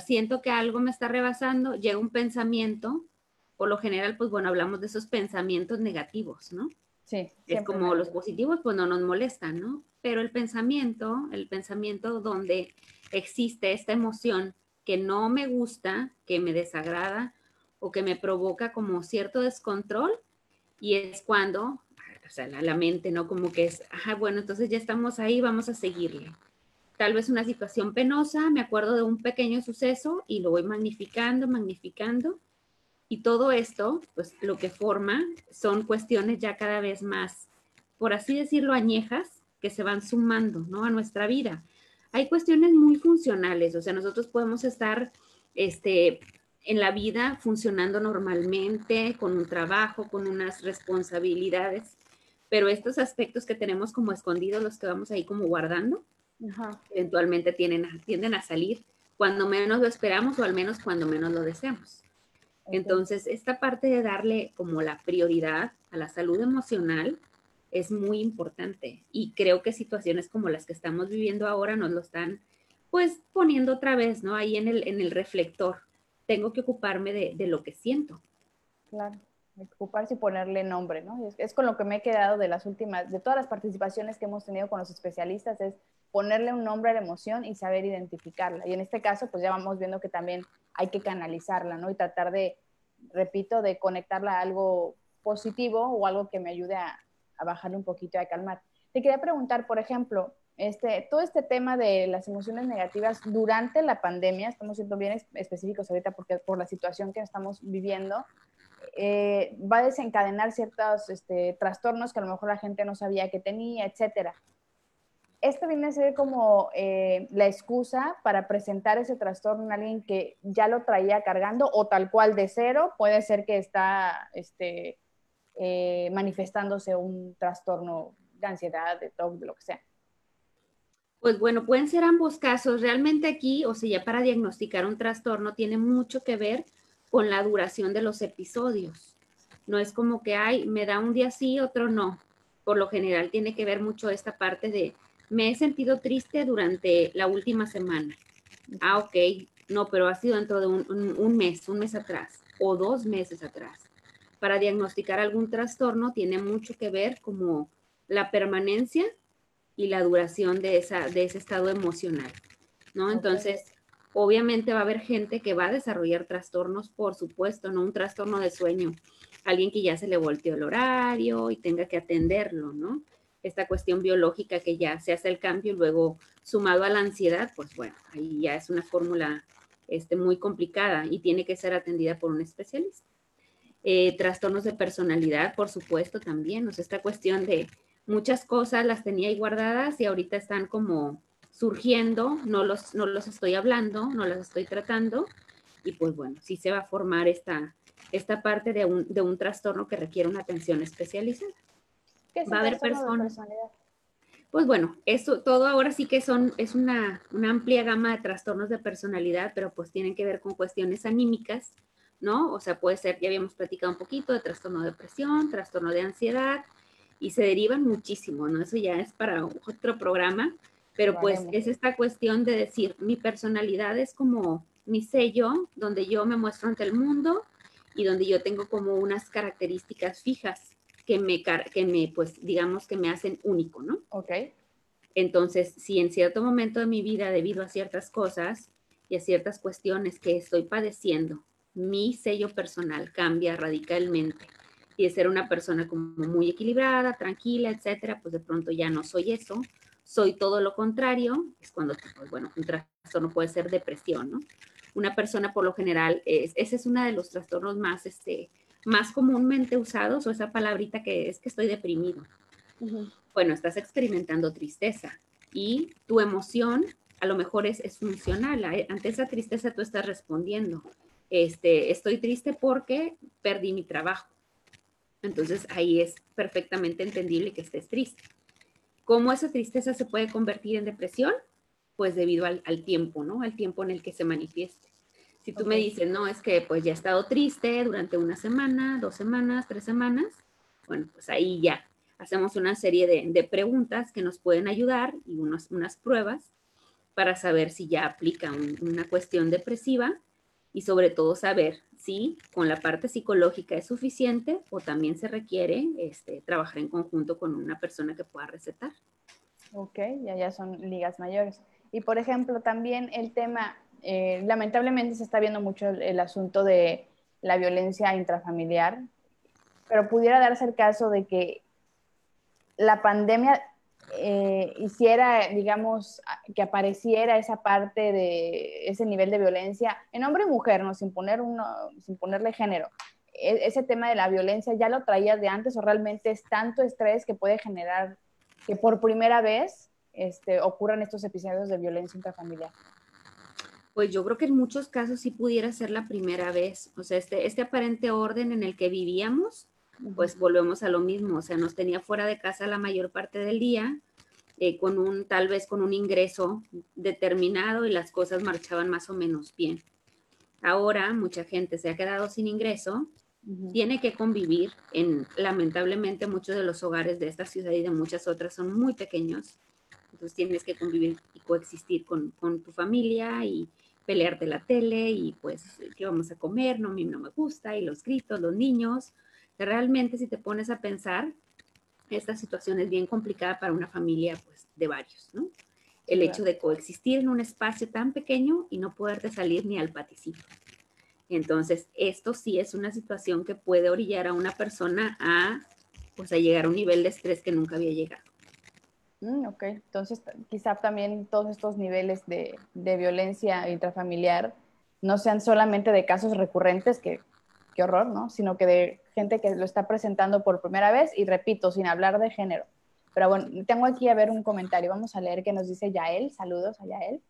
Siento que algo me está rebasando, llega un pensamiento, por lo general, pues bueno, hablamos de esos pensamientos negativos, ¿no? Sí. Es como los positivos, pues no nos molestan, ¿no? Pero el pensamiento, el pensamiento donde existe esta emoción que no me gusta, que me desagrada o que me provoca como cierto descontrol, y es cuando, o sea, la, la mente, ¿no? Como que es, ajá, bueno, entonces ya estamos ahí, vamos a seguirle tal vez una situación penosa, me acuerdo de un pequeño suceso y lo voy magnificando, magnificando. Y todo esto, pues lo que forma son cuestiones ya cada vez más, por así decirlo, añejas que se van sumando, ¿no? A nuestra vida. Hay cuestiones muy funcionales, o sea, nosotros podemos estar, este, en la vida funcionando normalmente, con un trabajo, con unas responsabilidades, pero estos aspectos que tenemos como escondidos, los que vamos ahí como guardando, eventualmente tienden, tienden a salir cuando menos lo esperamos o al menos cuando menos lo deseamos. Entonces, esta parte de darle como la prioridad a la salud emocional es muy importante y creo que situaciones como las que estamos viviendo ahora nos lo están pues poniendo otra vez, ¿no? Ahí en el, en el reflector. Tengo que ocuparme de, de lo que siento. Claro ocuparse y ponerle nombre, ¿no? Es, con lo que me he quedado de las últimas, de todas las participaciones que hemos tenido con los especialistas, es ponerle un nombre a la emoción y saber identificarla. Y en este caso, pues ya vamos viendo que también hay que canalizarla, ¿no? Y tratar de, repito, de conectarla a algo positivo o algo que me ayude a, a bajarle un poquito a calmar. Te quería preguntar, por ejemplo, este, todo este tema de las emociones negativas durante la pandemia, estamos siendo bien específicos ahorita porque por la situación que estamos viviendo, eh, va a desencadenar ciertos este, trastornos que a lo mejor la gente no sabía que tenía, etcétera. Esto viene a ser como eh, la excusa para presentar ese trastorno en alguien que ya lo traía cargando o tal cual de cero, puede ser que está este, eh, manifestándose un trastorno de ansiedad, de todo, de lo que sea. Pues bueno, pueden ser ambos casos. Realmente aquí, o sea, ya para diagnosticar un trastorno tiene mucho que ver con la duración de los episodios. No es como que, ay, me da un día sí, otro no. Por lo general tiene que ver mucho esta parte de, me he sentido triste durante la última semana. Ah, ok, no, pero ha sido dentro de un, mes, un mes atrás o dos meses atrás. Para diagnosticar algún trastorno tiene mucho que ver como la permanencia y la duración de, esa, de ese estado emocional, ¿no? Entonces, Obviamente va a haber gente que va a desarrollar trastornos, por supuesto, no un trastorno de sueño, alguien que ya se le volteó el horario y tenga que atenderlo, ¿no? Esta cuestión biológica que ya se hace el cambio y luego sumado a la ansiedad, pues bueno, ahí ya es una fórmula este, muy complicada y tiene que ser atendida por un especialista. Eh, trastornos de personalidad, por supuesto, también, o sea, esta cuestión de muchas cosas las tenía ahí guardadas y ahorita están como surgiendo, no los, no los estoy hablando, no las estoy tratando, y pues bueno, sí se va a formar esta, esta parte de un, de un trastorno que requiere una atención especializada. ¿Qué va a haber personas. Pues bueno, eso todo ahora sí que son, es una, una, amplia gama de trastornos de personalidad, pero pues tienen que ver con cuestiones anímicas, ¿no? O sea, puede ser, ya habíamos platicado un poquito de trastorno de depresión, trastorno de ansiedad, y se derivan muchísimo, ¿no? Eso ya es para otro programa, pero pues es esta cuestión de decir, mi personalidad es como mi sello, donde yo me muestro ante el mundo y donde yo tengo como unas características fijas que me, que me pues digamos que me hacen único, ¿no? Ok. Entonces, si en cierto momento de mi vida, debido a ciertas cosas y a ciertas cuestiones que estoy padeciendo, mi sello personal cambia radicalmente y de ser una persona como muy equilibrada, tranquila, etcétera, pues de pronto ya no soy eso, soy todo lo contrario, es cuando, pues bueno, un trastorno puede ser depresión, ¿no? Una persona por lo general, es, ese es uno de los trastornos más, este, más comúnmente usados, o esa palabrita que es que estoy deprimido. Bueno, estás experimentando tristeza y tu emoción a lo mejor es, es funcional. Ante esa tristeza tú estás respondiendo. Este, estoy triste porque perdí mi trabajo entonces ahí es perfectamente entendible que estés triste. ¿Cómo esa tristeza se puede convertir en depresión? Pues debido al, tiempo, ¿no? Al tiempo en el que se manifieste. Si tú me dices, no, es que pues ya he estado triste durante una semana, dos semanas, tres semanas, bueno, pues ahí ya hacemos una serie de, preguntas que nos pueden ayudar y unas pruebas para saber si ya aplica una cuestión depresiva y sobre todo saber si con la parte psicológica es suficiente o también se requiere este, trabajar en conjunto con una persona que pueda recetar. Ok, ya, ya son ligas mayores. Y por ejemplo, también el tema, eh, lamentablemente se está viendo mucho el, asunto de la violencia intrafamiliar, pero pudiera darse el caso de que la pandemia eh, hiciera, digamos, que apareciera esa parte de ese nivel de violencia en hombre y mujer, ¿no? sin, poner uno, sin ponerle género. E, ese tema de la violencia ya lo traías de antes o realmente es tanto estrés que puede generar que por primera vez este, ocurran estos episodios de violencia intrafamiliar. Pues yo creo que en muchos casos sí pudiera ser la primera vez. O sea, este, este aparente orden en el que vivíamos, pues volvemos a lo mismo, o sea, nos tenía fuera de casa la mayor parte del día, eh, con un, tal vez con un ingreso determinado y las cosas marchaban más o menos bien. Ahora mucha gente se ha quedado sin ingreso, tiene que convivir en, lamentablemente muchos de los hogares de esta ciudad y de muchas otras son muy pequeños, entonces tienes que convivir y coexistir con, con tu familia y pelearte la tele y pues qué vamos a comer, no a mí no me gusta y los gritos, los niños, Realmente si te pones a pensar, esta situación es bien complicada para una familia pues, de varios, ¿no? El hecho de coexistir en un espacio tan pequeño y no poderte salir ni al paticito. Entonces, esto sí es una situación que puede orillar a una persona a, pues, a llegar a un nivel de estrés que nunca había llegado. Mm, ok, entonces quizá también todos estos niveles de, de, violencia intrafamiliar no sean solamente de casos recurrentes, que qué horror, ¿no? Sino que de gente que lo está presentando por primera vez y repito, sin hablar de género. Pero bueno, tengo aquí a ver un comentario, vamos a leer que nos dice Yael, saludos a Yael.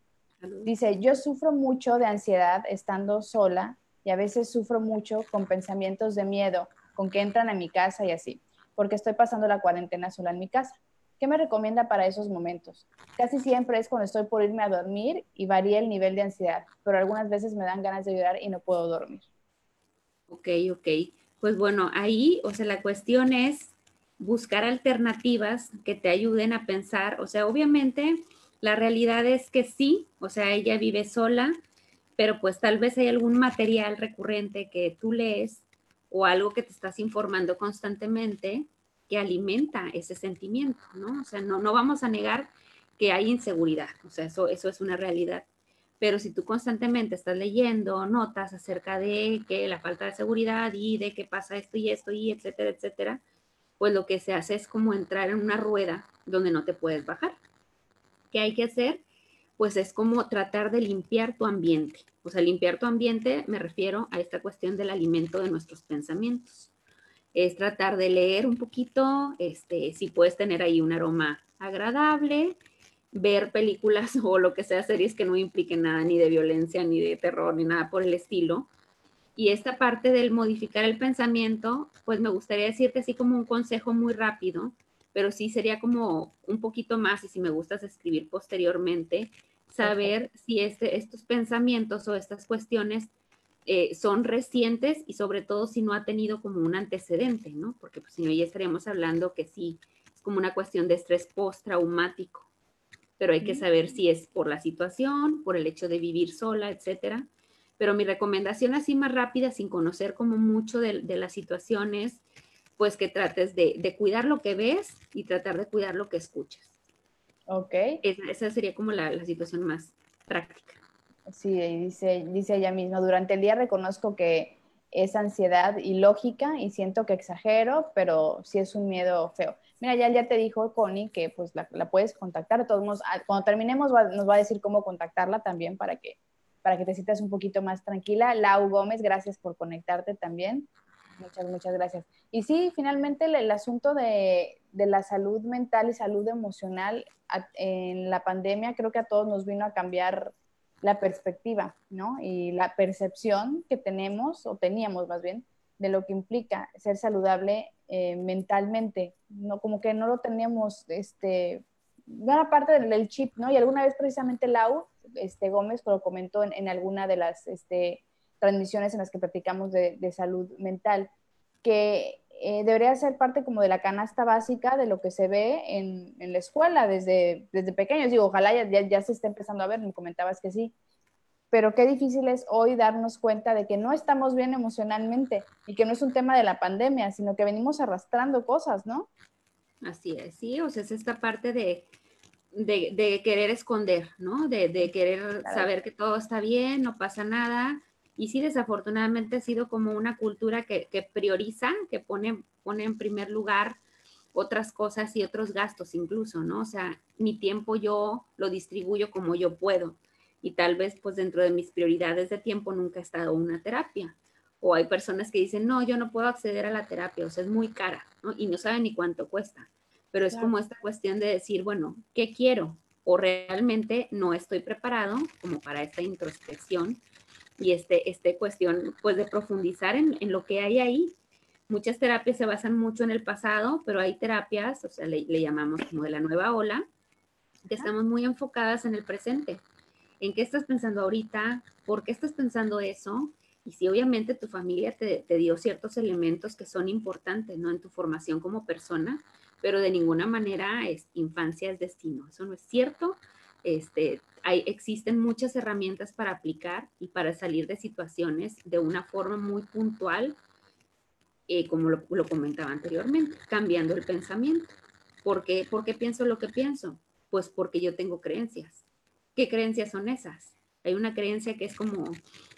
Dice, yo sufro mucho de ansiedad estando sola y a veces sufro mucho con pensamientos de miedo, con que entran a mi casa y así, porque estoy pasando la cuarentena sola en mi casa. ¿Qué me recomienda para esos momentos? Casi siempre es cuando estoy por irme a dormir y varía el nivel de ansiedad, pero algunas veces me dan ganas de llorar y no puedo dormir. Ok, ok. Pues bueno, ahí, o sea, la cuestión es buscar alternativas que te ayuden a pensar, o sea, obviamente la realidad es que sí, o sea, ella vive sola, pero pues tal vez hay algún material recurrente que tú lees o algo que te estás informando constantemente que alimenta ese sentimiento, ¿no? O sea, no, no vamos a negar que hay inseguridad, o sea, eso, eso es una realidad. Pero si tú constantemente estás leyendo notas acerca de que la falta de seguridad y de que pasa esto y esto y etcétera, etcétera, pues lo que se hace es como entrar en una rueda donde no te puedes bajar. ¿Qué hay que hacer? Pues es como tratar de limpiar tu ambiente. O sea, limpiar tu ambiente me refiero a esta cuestión del alimento de nuestros pensamientos. Es tratar de leer un poquito, este, si puedes tener ahí un aroma agradable, ver películas o lo que sea, series que no impliquen nada ni de violencia, ni de terror, ni nada por el estilo. Y esta parte del modificar el pensamiento, pues me gustaría decirte así como un consejo muy rápido, pero sí sería como un poquito más, y si me gustas escribir posteriormente, saber si este, estos pensamientos o estas cuestiones eh, son recientes y sobre todo si no ha tenido como un antecedente, ¿no? Porque pues, si no ya estaríamos hablando que sí, es como una cuestión de estrés postraumático, pero hay que saber si es por la situación, por el hecho de vivir sola, etcétera. Pero mi recomendación así más rápida, sin conocer como mucho de, las situaciones, pues que trates de, cuidar lo que ves y tratar de cuidar lo que escuchas. Ok. Esa, sería como la, la, situación más práctica. Sí, dice, dice ella misma, durante el día reconozco que es ansiedad ilógica y siento que exagero, pero sí es un miedo feo. Mira, ya, ya te dijo Connie que pues la, puedes contactar. Todos ah, cuando terminemos nos va a decir cómo contactarla también para que para que te sientas un poquito más tranquila. Lau Gómez, gracias por conectarte también. Muchas, muchas gracias. Y sí, finalmente el, asunto de, de, la salud mental y salud emocional en la pandemia creo que a todos nos vino a cambiar la perspectiva, ¿no? Y la percepción que tenemos, o teníamos más bien, de lo que implica ser saludable eh, mentalmente. No, como que no lo teníamos, este, era parte del, chip, ¿no? Y alguna vez precisamente Lau este, Gómez lo comentó en, alguna de las este, transmisiones en las que platicamos de, salud mental, que eh, debería ser parte como de la canasta básica de lo que se ve en, la escuela desde, desde pequeños. Digo, ojalá ya, ya, se esté empezando a ver, me comentabas que sí, pero qué difícil es hoy darnos cuenta de que no estamos bien emocionalmente y que no es un tema de la pandemia, sino que venimos arrastrando cosas, ¿no? Así es, sí, o sea, es esta parte de de, querer esconder, ¿no? De, querer saber que todo está bien, no pasa nada. Y sí, desafortunadamente ha sido como una cultura que, prioriza, que pone, pone en primer lugar otras cosas y otros gastos incluso, ¿no? O sea, mi tiempo yo lo distribuyo como yo puedo. Y tal vez pues dentro de mis prioridades de tiempo nunca ha estado una terapia. O hay personas que dicen, no, yo no puedo acceder a la terapia, o sea, es muy cara, ¿no? Y no saben ni cuánto cuesta pero es como esta cuestión de decir, bueno, ¿qué quiero? O realmente no estoy preparado como para esta introspección y este, este cuestión pues de profundizar en, en lo que hay ahí. Muchas terapias se basan mucho en el pasado, pero hay terapias, o sea, le, le llamamos como de la nueva ola, que estamos muy enfocadas en el presente. ¿En qué estás pensando ahorita? ¿Por qué estás pensando eso? Y si obviamente tu familia te, te, dio ciertos elementos que son importantes, ¿no? En tu formación como persona, pero de ninguna manera es infancia es destino. Eso no es cierto. Este, hay, existen muchas herramientas para aplicar y para salir de situaciones de una forma muy puntual, eh, como lo, comentaba anteriormente, cambiando el pensamiento. ¿Por qué? ¿Por qué pienso lo que pienso? Pues porque yo tengo creencias. ¿Qué creencias son esas? Hay una creencia que es como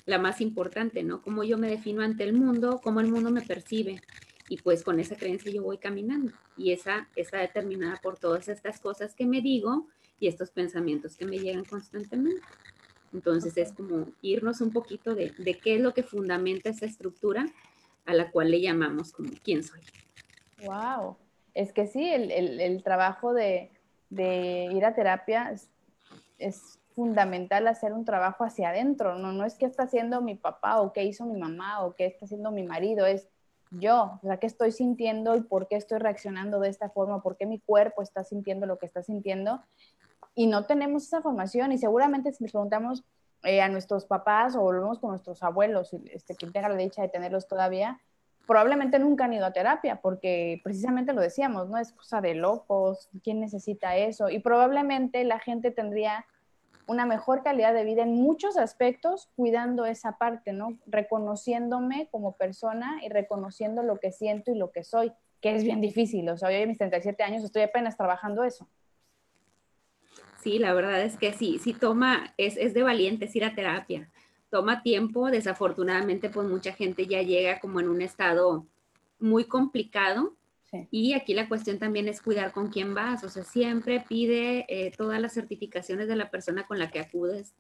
la más importante, ¿no? Cómo yo me defino ante el mundo, cómo el mundo me percibe y pues con esa creencia yo voy caminando y esa está determinada por todas estas cosas que me digo y estos pensamientos que me llegan constantemente. Entonces es como irnos un poquito de, qué es lo que fundamenta esa estructura a la cual le llamamos como quién soy. Wow, es que sí, el, trabajo de, ir a terapia es, es, fundamental hacer un trabajo hacia adentro, no, no es qué está haciendo mi papá o qué hizo mi mamá o qué está haciendo mi marido, es yo, o sea, qué estoy sintiendo y por qué estoy reaccionando de esta forma, por qué mi cuerpo está sintiendo lo que está sintiendo. Y no tenemos esa formación y seguramente si les preguntamos eh, a nuestros papás o volvemos con nuestros abuelos, este, quien tenga la dicha de tenerlos todavía, probablemente nunca han ido a terapia porque precisamente lo decíamos, ¿no? Es cosa de locos, ¿quién necesita eso? Y probablemente la gente tendría una mejor calidad de vida en muchos aspectos, cuidando esa parte, ¿no? Reconociéndome como persona y reconociendo lo que siento y lo que soy, que es bien difícil. O sea, hoy a mis 37 años estoy apenas trabajando eso. Sí, la verdad es que sí, sí toma, es, es de valientes ir a terapia. Toma tiempo, desafortunadamente, pues mucha gente ya llega como en un estado muy complicado y aquí la cuestión también es cuidar con quién vas, o sea, siempre pide eh, todas las certificaciones de la persona con la que acudes,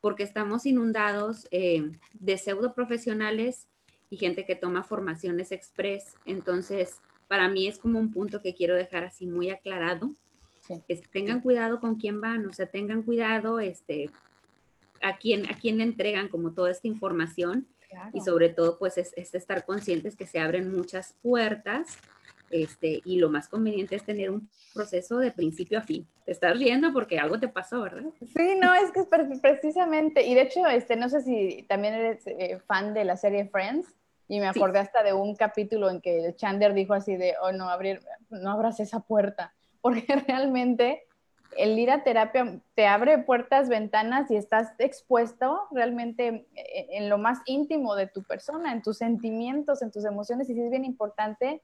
porque estamos inundados eh, de pseudo profesionales y gente que toma formaciones express. Entonces, para mí es como un punto que quiero dejar así muy aclarado. Que tengan cuidado con quién van, o sea, tengan cuidado este, a, quién, a quién le entregan como toda esta información. Y sobre todo pues es, es estar conscientes que se abren muchas puertas Este, y lo más conveniente es tener un proceso de principio a fin. Te estás riendo porque algo te pasó, ¿verdad? Sí, no, es que es precisamente, y de hecho, este, no sé si también eres eh, fan de la serie Friends, y me acordé hasta de un capítulo en que Chandler dijo así de, oh, no, abrir, no abras esa puerta, porque realmente el ir a terapia te abre puertas, ventanas y estás expuesto realmente en lo más íntimo de tu persona, en tus sentimientos, en tus emociones, y sí es bien importante,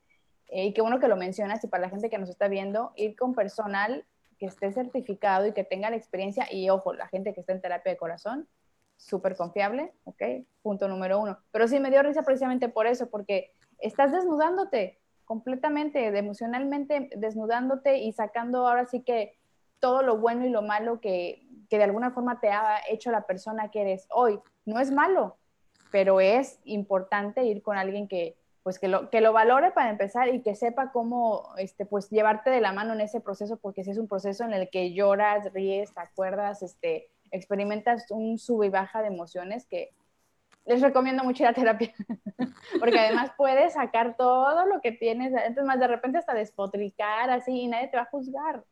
eh, y qué bueno que lo mencionas, y para la gente que nos está viendo, ir con personal que esté certificado y que tenga la experiencia, y ojo, la gente que está en terapia de corazón, súper confiable, ¿ok? Punto número uno. Pero sí me dio risa precisamente por eso, porque estás desnudándote completamente, emocionalmente desnudándote y sacando ahora sí que todo lo bueno y lo malo que, que de alguna forma te ha hecho la persona que eres hoy. No es malo, pero es importante ir con alguien que, pues que lo, que lo valore para empezar y que sepa cómo este, pues llevarte de la mano en ese proceso, porque si es un proceso en el que lloras, ríes, te acuerdas, este, experimentas un sub y baja de emociones que les recomiendo mucho ir a terapia, porque además puedes sacar todo lo que tienes, entonces más de repente hasta despotricar así y nadie te va a juzgar.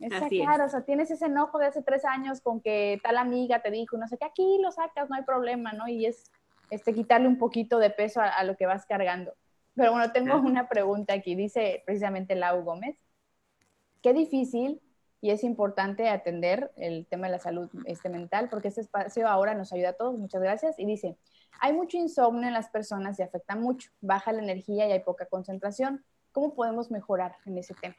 Es sacar, o sea, tienes ese enojo de hace tres años con que tal amiga te dijo, no sé qué, aquí lo sacas, no hay problema, ¿no? Y es este, quitarle un poquito de peso a, lo que vas cargando. Pero bueno, tengo una pregunta aquí, dice precisamente Lau Gómez. Qué difícil y es importante atender el tema de la salud este, mental porque este espacio ahora nos ayuda a todos. Muchas gracias. Y dice, hay mucho insomnio en las personas y afecta mucho, baja la energía y hay poca concentración. ¿Cómo podemos mejorar en ese tema?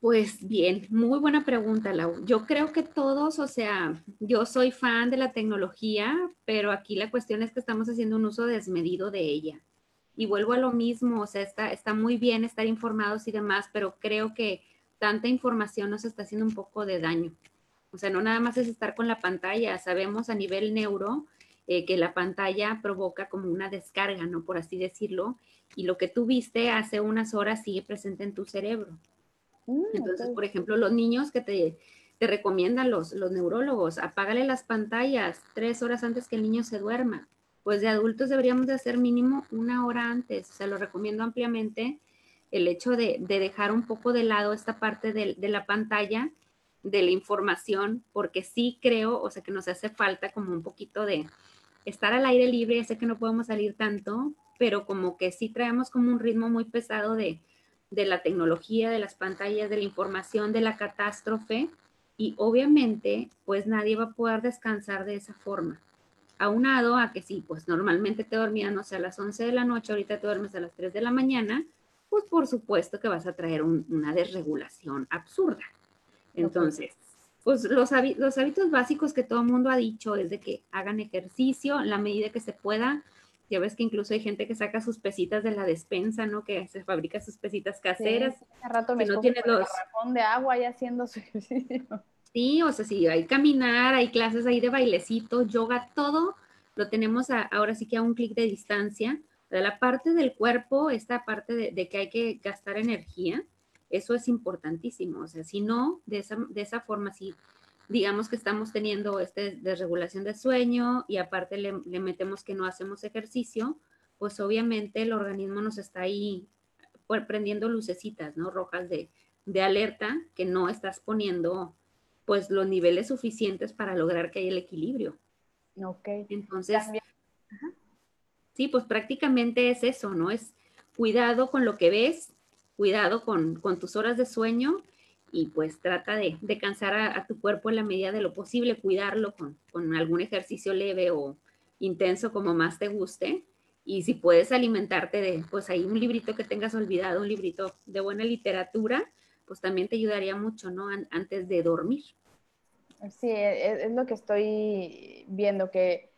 Pues bien, muy buena pregunta, Lau. Yo creo que todos, o sea, yo soy fan de la tecnología, pero aquí la cuestión es que estamos haciendo un uso desmedido de ella. Y vuelvo a lo mismo, o sea, está, está muy bien estar informados y demás, pero creo que tanta información nos está haciendo un poco de daño. O sea, no nada más es estar con la pantalla, sabemos a nivel neuro eh, que la pantalla provoca como una descarga, ¿no? Por así decirlo, y lo que tú viste hace unas horas sigue presente en tu cerebro. Mm, Entonces, por ejemplo, los niños que te, te recomiendan los, los neurólogos, apágale las pantallas tres horas antes que el niño se duerma. Pues de adultos deberíamos de hacer mínimo una hora antes, se lo recomiendo ampliamente el hecho de, dejar un poco de lado esta parte de, la pantalla, de la información, porque sí creo, o sea, que nos hace falta como un poquito de estar al aire libre, sé que no podemos salir tanto, pero como que sí traemos como un ritmo muy pesado de, la tecnología, de las pantallas, de la información, de la catástrofe, y obviamente, pues nadie va a poder descansar de esa forma. Aunado a que sí, pues normalmente te dormían, no sé, a las 11 de la noche, ahorita te duermes a las 3 de la mañana, pues por supuesto que vas a traer una desregulación absurda. Entonces, pues los, los hábitos básicos que todo el mundo ha dicho es de que hagan ejercicio en la medida que se pueda. Ya ves que incluso hay gente que saca sus pesitas de la despensa, ¿no? Que se fabrica sus pesitas caseras. Sí, rato me no tiene los de agua y haciendo su ejercicio. Sí, o sea, sí, hay caminar, hay clases ahí de bailecito, yoga, todo lo tenemos ahora sí que a un clic de distancia la parte del cuerpo, esta parte de, que hay que gastar energía, eso es importantísimo. O sea, si no, de esa, de esa forma, si digamos que estamos teniendo este desregulación de sueño y aparte le, metemos que no hacemos ejercicio, pues obviamente el organismo nos está ahí prendiendo lucecitas, ¿no? Rojas de, de alerta que no estás poniendo pues los niveles suficientes para lograr que haya el equilibrio. Ok. Entonces, Sí, pues prácticamente es eso, ¿no? Es cuidado con lo que ves, cuidado con, tus horas de sueño y pues trata de, cansar a, tu cuerpo en la medida de lo posible, cuidarlo con, algún ejercicio leve o intenso como más te guste. Y si puedes alimentarte de, pues hay un librito que tengas olvidado, un librito de buena literatura, pues también te ayudaría mucho, ¿no? antes de dormir. Sí, es, lo que estoy viendo, que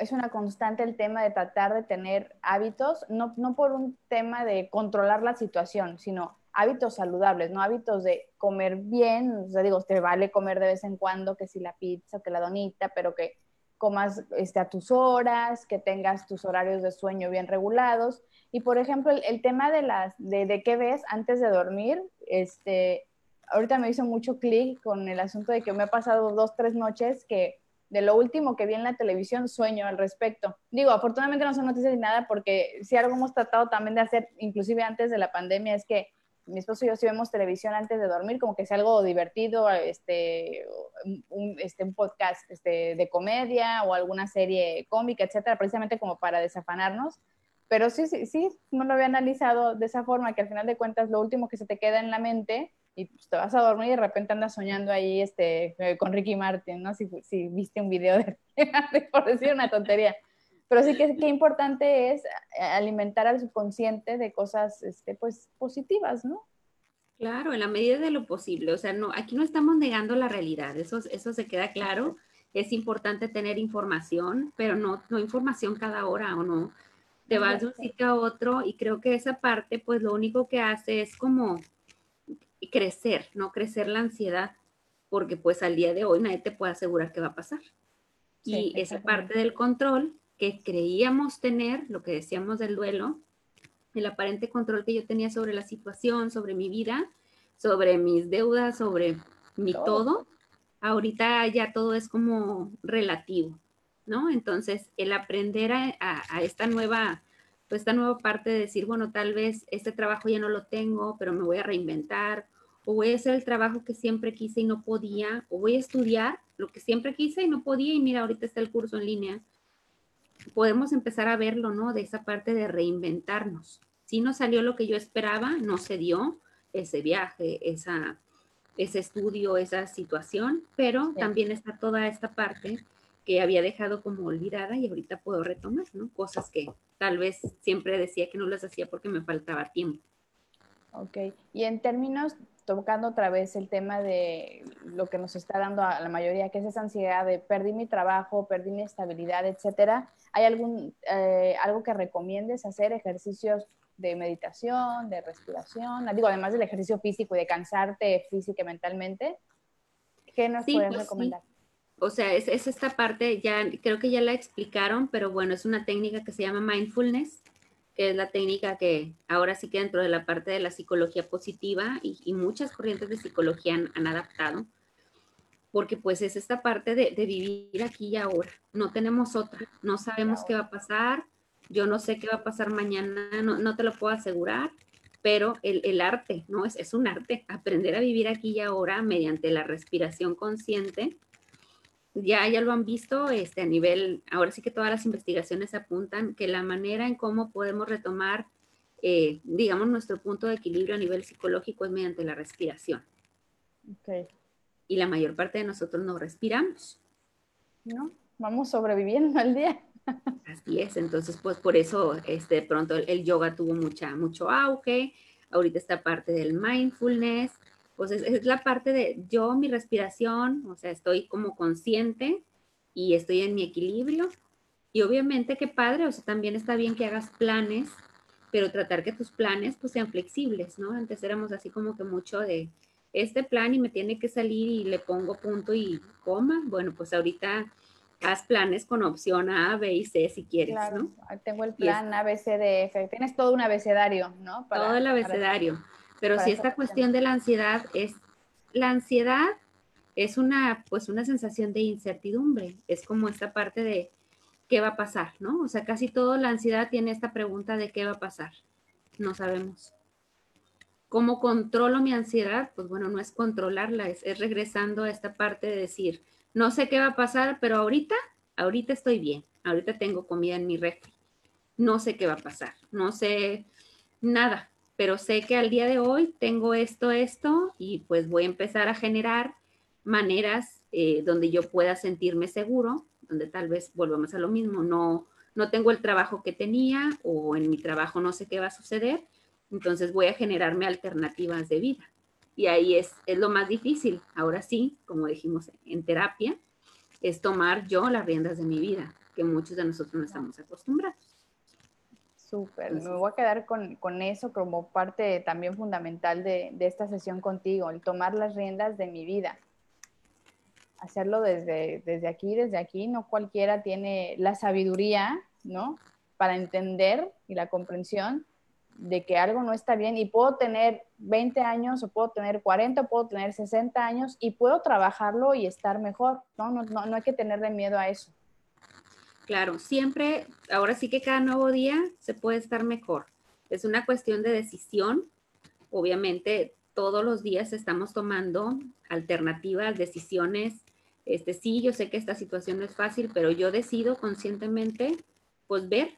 es una constante el tema de tratar de tener hábitos, no, no por un tema de controlar la situación, sino hábitos saludables, no hábitos de comer bien, o sea, digo, te vale comer de vez en cuando, que si la pizza, que la donita, pero que comas este, a tus horas, que tengas tus horarios de sueño bien regulados. Y por ejemplo, el, tema de las, de, qué ves antes de dormir, este, ahorita me hizo mucho clic con el asunto de que me ha pasado dos, tres noches que de lo último que vi en la televisión, sueño al respecto. Digo, afortunadamente no son noticias ni nada, porque si algo hemos tratado también de hacer, inclusive antes de la pandemia, es que mi esposo y yo si vemos televisión antes de dormir, como que sea algo divertido, este, un, este, un podcast este, de comedia o alguna serie cómica, etcétera, precisamente como para desafanarnos. Pero sí, sí, sí, no lo había analizado de esa forma, que al final de cuentas lo último que se te queda en la mente y pues, te vas a dormir y de repente andas soñando ahí este, eh, con Ricky Martin, ¿no? Si, si viste un video de por decir una tontería. Pero sí que qué importante es eh, alimentar al subconsciente de cosas este, pues, positivas, ¿no? Claro, en la medida de lo posible. O sea, no, aquí no estamos negando la realidad, eso, eso se queda claro. Es importante tener información, pero no, no información cada hora o no. Te vas de un sitio a otro y creo que esa parte, pues lo único que hace es como crecer, no crecer la ansiedad, porque pues al día de hoy nadie te puede asegurar qué va a pasar. y esa parte del control que creíamos tener, lo que decíamos del duelo, el aparente control que yo tenía sobre la situación, sobre mi vida, sobre mis deudas, sobre mi todo, ahorita ya todo es como relativo, ¿no? Entonces, el aprender a, a esta nueva pues esta nueva parte de decir, bueno, tal vez este trabajo ya no lo tengo, pero me voy a reinventar, o voy a hacer el trabajo que siempre quise y no podía, o voy a estudiar lo que siempre quise y no podía, y mira, ahorita está el curso en línea. Podemos empezar a verlo, ¿no? De esa parte de reinventarnos. Si no salió lo que yo esperaba, no se dio ese viaje, esa, ese estudio, esa situación, pero también está toda esta parte que había dejado como olvidada y ahorita puedo retomar, ¿no? Cosas que tal vez siempre decía que no las hacía porque me faltaba tiempo. Ok, y en términos, tocando otra vez el tema de lo que nos está dando a la mayoría, que es esa ansiedad de perdí mi trabajo, perdí mi estabilidad, etcétera, ¿hay algún, eh, algo que recomiendes hacer, ejercicios de meditación, de respiración, digo, además del ejercicio físico y de cansarte física y mentalmente? ¿Qué nos puedes pues recomendar? O sea, es, esta parte, ya creo que ya la explicaron, pero bueno, es una técnica que se llama mindfulness, que es la técnica que ahora sí que dentro de la parte de la psicología positiva y, muchas corrientes de psicología han, adaptado, porque pues es esta parte de, vivir aquí y ahora, no tenemos otra, no sabemos qué va a pasar, yo no sé qué va a pasar mañana, no, te lo puedo asegurar, pero el, arte, ¿no? Es, es un arte, aprender a vivir aquí y ahora mediante la respiración consciente ya, ya lo han visto este, a nivel, ahora sí que todas las investigaciones apuntan que la manera en cómo podemos retomar, eh, digamos, nuestro punto de equilibrio a nivel psicológico es mediante la respiración. Okay. Y la mayor parte de nosotros no respiramos. No, vamos sobreviviendo al día. Así es, entonces pues por eso este, de pronto el, el yoga tuvo mucha, mucho auge, ahorita esta parte del mindfulness, pues es, la parte de yo, mi respiración, o sea, estoy como consciente y estoy en mi equilibrio. Y obviamente qué padre, o sea, también está bien que hagas planes, pero tratar que tus planes pues sean flexibles, ¿no? Antes éramos así como que mucho de este plan y me tiene que salir y le pongo punto y coma. Bueno, pues ahorita haz planes con opción A, B y C si quieres, ¿no? Tengo el plan A, B, C, D, F. Tienes todo un abecedario, ¿no? todo el abecedario. Pero si esta cuestión. de la ansiedad es, la ansiedad es una, pues una sensación de incertidumbre, es como esta parte de qué va a pasar, ¿no? O sea, casi toda la ansiedad tiene esta pregunta de qué va a pasar, no sabemos. ¿Cómo controlo mi ansiedad? Pues bueno, no es controlarla, es, es regresando a esta parte de decir, no sé qué va a pasar, pero ahorita, ahorita estoy bien, ahorita tengo comida en mi refri, no sé qué va a pasar, no sé nada, pero sé que al día de hoy tengo esto, esto, y pues voy a empezar a generar maneras eh, donde yo pueda sentirme seguro, donde tal vez volvamos a lo mismo, no, no tengo el trabajo que tenía o en mi trabajo no sé qué va a suceder, entonces voy a generarme alternativas de vida. Y ahí es, es lo más difícil. Ahora sí, como dijimos en terapia, es tomar yo las riendas de mi vida, que muchos de nosotros no estamos acostumbrados. Súper, me voy a quedar con, con, eso como parte también fundamental de, de, esta sesión contigo, el tomar las riendas de mi vida. Hacerlo desde, desde aquí, desde aquí, no cualquiera tiene la sabiduría, ¿no? Para entender y la comprensión de que algo no está bien y puedo tener 20 años o puedo tener 40 o puedo tener 60 años y puedo trabajarlo y estar mejor, ¿no? No, no, no hay que tenerle miedo a eso. Claro, siempre, ahora sí que cada nuevo día se puede estar mejor. Es una cuestión de decisión. Obviamente, todos los días estamos tomando alternativas, decisiones. Este, sí, yo sé que esta situación no es fácil, pero yo decido conscientemente, pues ver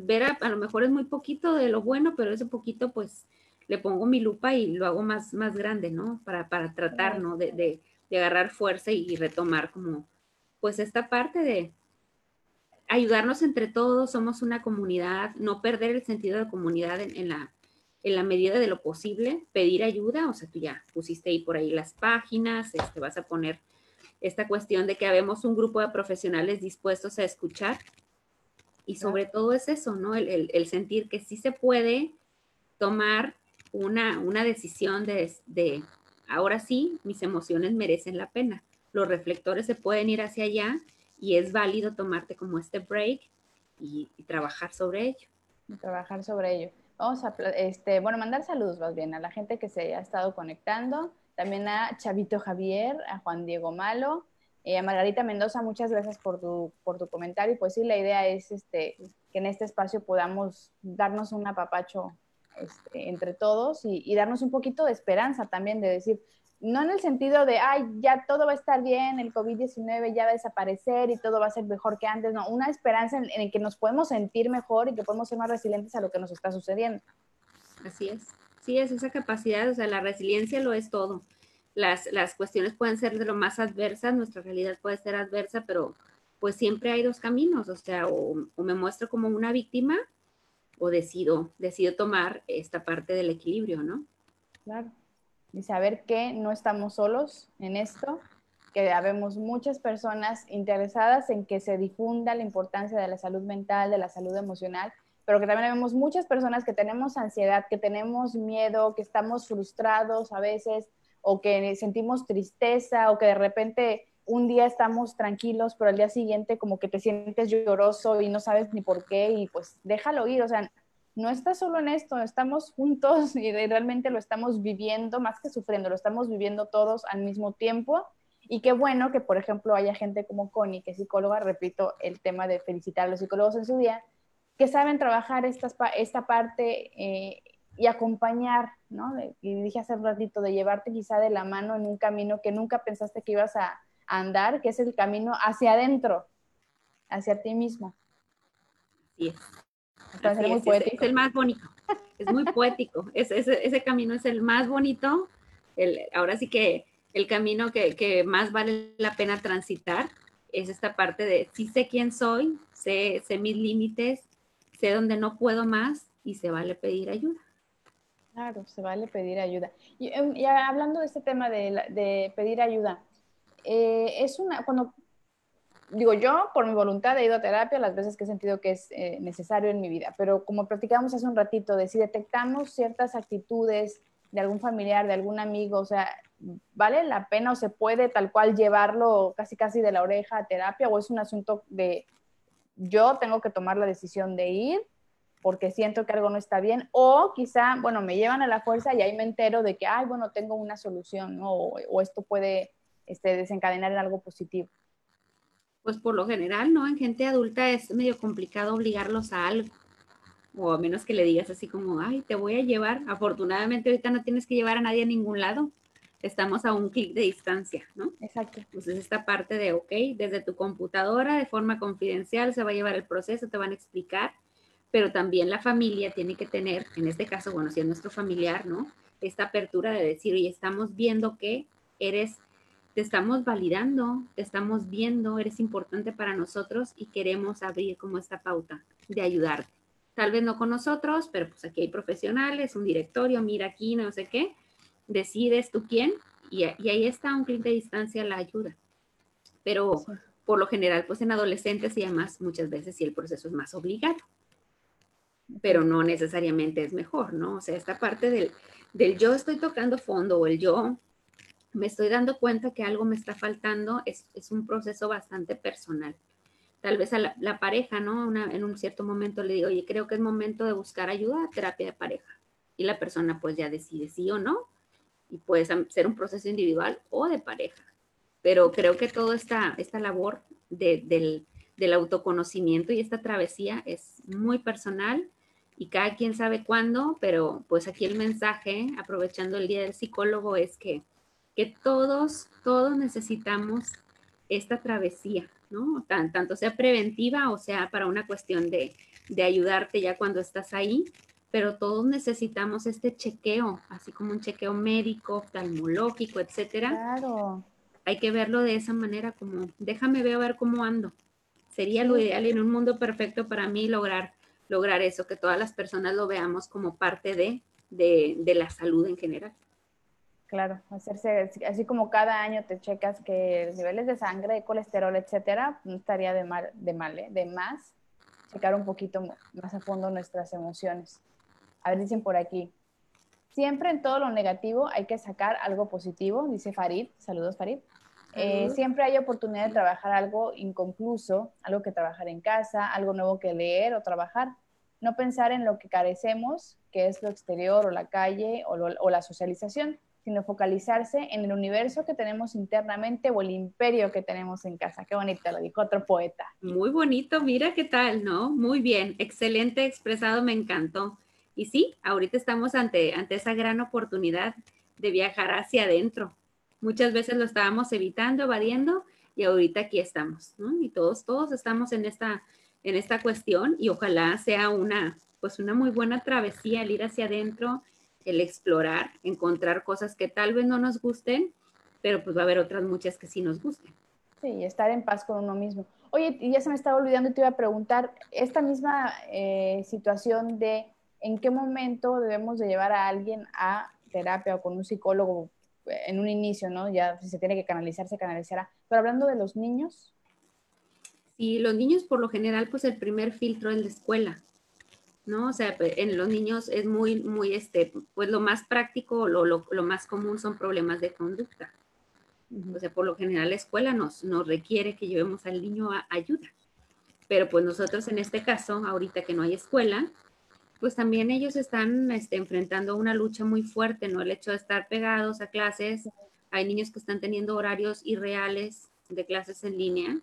ver a, lo mejor es muy poquito de lo bueno, pero ese poquito pues le pongo mi lupa y lo hago más, más grande, ¿no? Para, para tratar, ¿no? De, de, agarrar fuerza y, retomar como pues esta parte de ayudarnos entre todos, somos una comunidad, no perder el sentido de comunidad en, la, en la medida de lo posible, pedir ayuda, o sea, tú ya pusiste ahí por ahí las páginas, este, vas a poner esta cuestión de que habemos un grupo de profesionales dispuestos a escuchar y sobre todo es eso, ¿no? El, el, sentir que sí se puede tomar una, una decisión de, de, ahora sí, mis emociones merecen la pena. Los reflectores se pueden ir hacia allá y es válido tomarte como este break y, trabajar sobre ello. trabajar sobre ello. Vamos a, este, bueno, mandar saludos más bien a la gente que se ha estado conectando, también a Chavito Javier, a Juan Diego Malo, eh, Margarita Mendoza, muchas gracias por tu, por tu comentario. Pues sí, la idea es este, que en este espacio podamos darnos un apapacho este, entre todos y, y, darnos un poquito de esperanza también, de decir, no en el sentido de, ay, ya todo va a estar bien, el COVID-19 ya va a desaparecer y todo va a ser mejor que antes, no, una esperanza en, en que nos podemos sentir mejor y que podemos ser más resilientes a lo que nos está sucediendo. Así es, sí, es esa capacidad, o sea, la resiliencia lo es todo las, las cuestiones pueden ser de lo más adversas, nuestra realidad puede ser adversa, pero pues siempre hay dos caminos, o sea, o, me muestro como una víctima o decido, decido tomar esta parte del equilibrio, ¿no? Claro. Y saber que no estamos solos en esto, que habemos muchas personas interesadas en que se difunda la importancia de la salud mental, de la salud emocional, pero que también vemos muchas personas que tenemos ansiedad, que tenemos miedo, que estamos frustrados a veces, o que sentimos tristeza o que de repente un día estamos tranquilos, pero al día siguiente como que te sientes lloroso y no sabes ni por qué y pues déjalo ir, o sea, no estás solo en esto, estamos juntos y realmente lo estamos viviendo, más que sufriendo, lo estamos viviendo todos al mismo tiempo. Y qué bueno que, por ejemplo, haya gente como Connie, que es psicóloga, repito el tema de felicitar a los psicólogos en su día, que saben trabajar esta, esta parte eh, y acompañar, ¿no? y dije hace un ratito, de llevarte quizá de la mano en un camino que nunca pensaste que ibas a, andar, que es el camino hacia adentro, hacia ti mismo. Sí. Es. muy poético. Es, el más bonito, es muy poético, ese, ese, camino es el más bonito, el, ahora sí que el camino que, que, más vale la pena transitar es esta parte de sí sé quién soy, sé, sé mis límites, sé dónde no puedo más y se vale pedir ayuda. Claro, se vale pedir ayuda. Y, em, hablando de este tema de, pedir ayuda, eh, es una, cuando, digo yo, por mi voluntad he ido a terapia las veces que he sentido que es eh, necesario en mi vida, pero como platicamos hace un ratito, de si detectamos ciertas actitudes de algún familiar, de algún amigo, o sea, ¿vale la pena o se puede tal cual llevarlo casi casi de la oreja a terapia o es un asunto de yo tengo que tomar la decisión de ir porque siento que algo no está bien, o quizá, bueno, me llevan a la fuerza y ahí me entero de que, ay, bueno, tengo una solución, ¿no? o, esto puede este, desencadenar en algo positivo. Pues por lo general, ¿no? En gente adulta es medio complicado obligarlos a algo, o a menos que le digas así como, ay, te voy a llevar. Afortunadamente ahorita no tienes que llevar a nadie a ningún lado, estamos a un clic de distancia, ¿no? Exacto. Entonces esta parte de, ok, desde tu computadora, de forma confidencial, se va a llevar el proceso, te van a explicar pero también la familia tiene que tener, en este caso, bueno, si es nuestro familiar, ¿no? Esta apertura de decir, oye, estamos viendo que eres, te estamos validando, te estamos viendo, eres importante para nosotros y queremos abrir como esta pauta de ayudarte. Tal vez no con nosotros, pero pues aquí hay profesionales, un directorio, mira aquí, no sé qué, decides tú quién y, ahí está un clic de distancia la ayuda. Pero por lo general, pues en adolescentes y además muchas veces sí el proceso es más obligado pero no necesariamente es mejor, ¿no? O sea, esta parte del, del yo estoy tocando fondo o el yo me estoy dando cuenta que algo me está faltando es, es un proceso bastante personal. tal vez a la, pareja, ¿no? en un cierto momento le digo, oye, creo que es momento de buscar ayuda, terapia de pareja. Y la persona pues ya decide sí o no. Y puede ser un proceso individual o de pareja. Pero creo que toda esta, esta labor del, del autoconocimiento y esta travesía es muy personal y cada quien sabe cuándo, pero pues aquí el mensaje, aprovechando el Día del Psicólogo, es que, que todos, todos necesitamos esta travesía, ¿no? tanto sea preventiva o sea para una cuestión de, de ayudarte ya cuando estás ahí, pero todos necesitamos este chequeo, así como un chequeo médico, oftalmológico, etcétera. Claro. Hay que verlo de esa manera, como déjame ver a ver cómo ando. Sería lo ideal en un mundo perfecto para mí lograr lograr eso, que todas las personas lo veamos como parte de, de, la salud en general. Claro, hacerse así como cada año te checas que los niveles de sangre, de colesterol, etcétera, no estaría de mal, de mal, ¿eh? de más checar un poquito más a fondo nuestras emociones. A ver, dicen por aquí. Siempre en todo lo negativo hay que sacar algo positivo, dice Farid. Saludos, Farid. Eh, siempre hay oportunidad de trabajar algo inconcluso, algo que trabajar en casa, algo nuevo que leer o trabajar no pensar en lo que carecemos, que es lo exterior o la calle o, la socialización, sino focalizarse en el universo que tenemos internamente o el imperio que tenemos en casa. Qué bonito, lo dijo otro poeta. Muy bonito, mira qué tal, ¿no? Muy bien, excelente expresado, me encantó. Y sí, ahorita estamos ante, ante esa gran oportunidad de viajar hacia adentro. Muchas veces lo estábamos evitando, evadiendo, y ahorita aquí estamos, ¿no? Y todos, todos estamos en esta en esta cuestión y ojalá sea una, pues una muy buena travesía el ir hacia adentro, el explorar, encontrar cosas que tal vez no nos gusten, pero pues va a haber otras muchas que sí nos gusten. Sí, estar en paz con uno mismo. Oye, ya se me estaba olvidando y te iba a preguntar, esta misma eh, situación de en qué momento debemos de llevar a alguien a terapia o con un psicólogo eh, en un inicio, ¿no? Ya si se tiene que canalizar, se canalizará. Pero hablando de los niños, y los niños por lo general, pues el primer filtro es la escuela, ¿no? O sea, pues, en los niños es muy, muy, este, pues lo más práctico, lo, lo, lo más común son problemas de conducta. O sea, por lo general la escuela nos, nos requiere que llevemos al niño a ayuda. Pero pues nosotros en este caso, ahorita que no hay escuela, pues también ellos están este, enfrentando una lucha muy fuerte, ¿no? El hecho de estar pegados a clases, hay niños que están teniendo horarios irreales de clases en línea,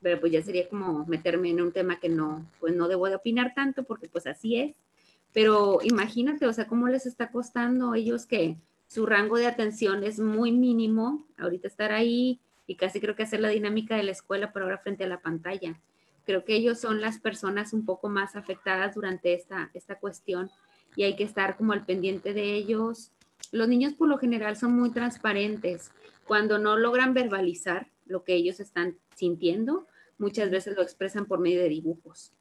pero pues ya sería como meterme en un tema que no, pues no debo de opinar tanto porque pues así es. Pero imagínate, o sea, cómo les está costando a ellos que su rango de atención es muy mínimo, ahorita estar ahí y casi creo que hacer la dinámica de la escuela, pero ahora frente a la pantalla. Creo que ellos son las personas un poco más afectadas durante esta, esta cuestión y hay que estar como al pendiente de ellos. Los niños por lo general son muy transparentes. Cuando no logran verbalizar lo que ellos están sintiendo, muchas veces lo expresan por medio de dibujos.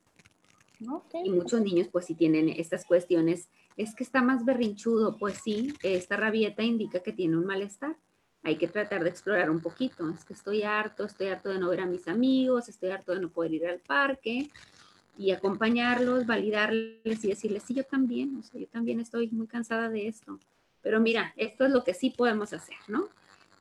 Y muchos niños pues si tienen estas cuestiones, es que está más berrinchudo, pues sí, esta rabieta indica que tiene un malestar. Hay que tratar de explorar un poquito. Es que estoy harto, estoy harto de no ver a mis amigos, estoy harto de no poder ir al parque y acompañarlos, validarles y decirles, sí, yo también, o sea, yo también estoy muy cansada de esto. Pero mira, esto es lo que sí podemos hacer, ¿no?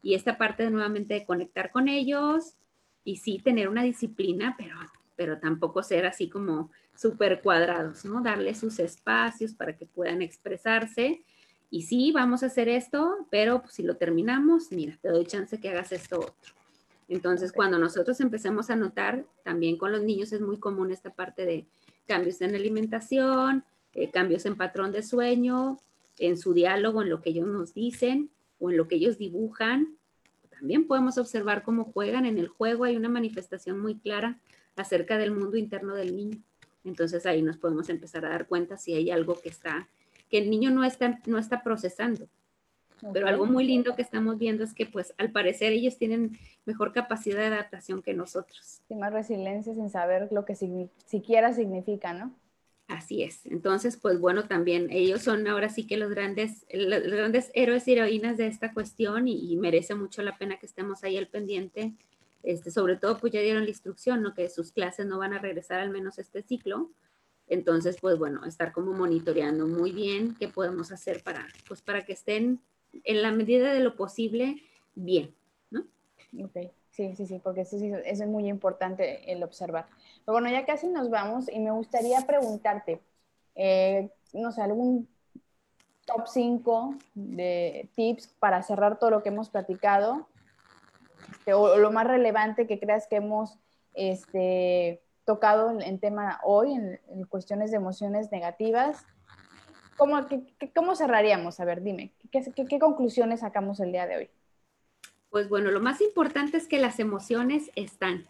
Y esta parte de nuevamente de conectar con ellos, y sí tener una disciplina, pero, pero tampoco ser así como súper cuadrados, ¿no? Darle sus espacios para que puedan expresarse. Y sí, vamos a hacer esto, pero pues, si lo terminamos, mira, te doy chance que hagas esto otro. Entonces, cuando nosotros empecemos a notar, también con los niños es muy común esta parte de cambios en alimentación, eh, cambios en patrón de sueño, en su diálogo, en lo que ellos nos dicen o en lo que ellos dibujan, también podemos observar cómo juegan en el juego. Hay una manifestación muy clara acerca del mundo interno del niño. Entonces ahí nos podemos empezar a dar cuenta si hay algo que está, que el niño no está, no está procesando. Pero algo muy lindo que estamos viendo es que pues al parecer ellos tienen mejor capacidad de adaptación que nosotros. Y más resiliencia sin saber lo que siquiera significa, ¿no? Así es. Entonces, pues bueno, también ellos son ahora sí que los grandes, los grandes héroes y heroínas de esta cuestión y, merece mucho la pena que estemos ahí al pendiente. Este, sobre todo, pues ya dieron la instrucción, ¿no? Que sus clases no van a regresar al menos este ciclo. Entonces, pues bueno, estar como monitoreando muy bien qué podemos hacer para, pues para que estén en la medida de lo posible bien, ¿no? Ok. Sí, sí, sí, porque sí, sí, eso es muy importante el observar. Pero bueno, ya casi nos vamos y me gustaría preguntarte, eh, no sé, algún top 5 de tips para cerrar todo lo que hemos platicado, este, o, lo más relevante que creas que hemos este, tocado en, tema hoy, en, cuestiones de emociones negativas. ¿Cómo, ¿Cómo cerraríamos? A ver, dime, ¿qué, conclusiones sacamos el día de hoy? Pues bueno, lo más importante es que las emociones están,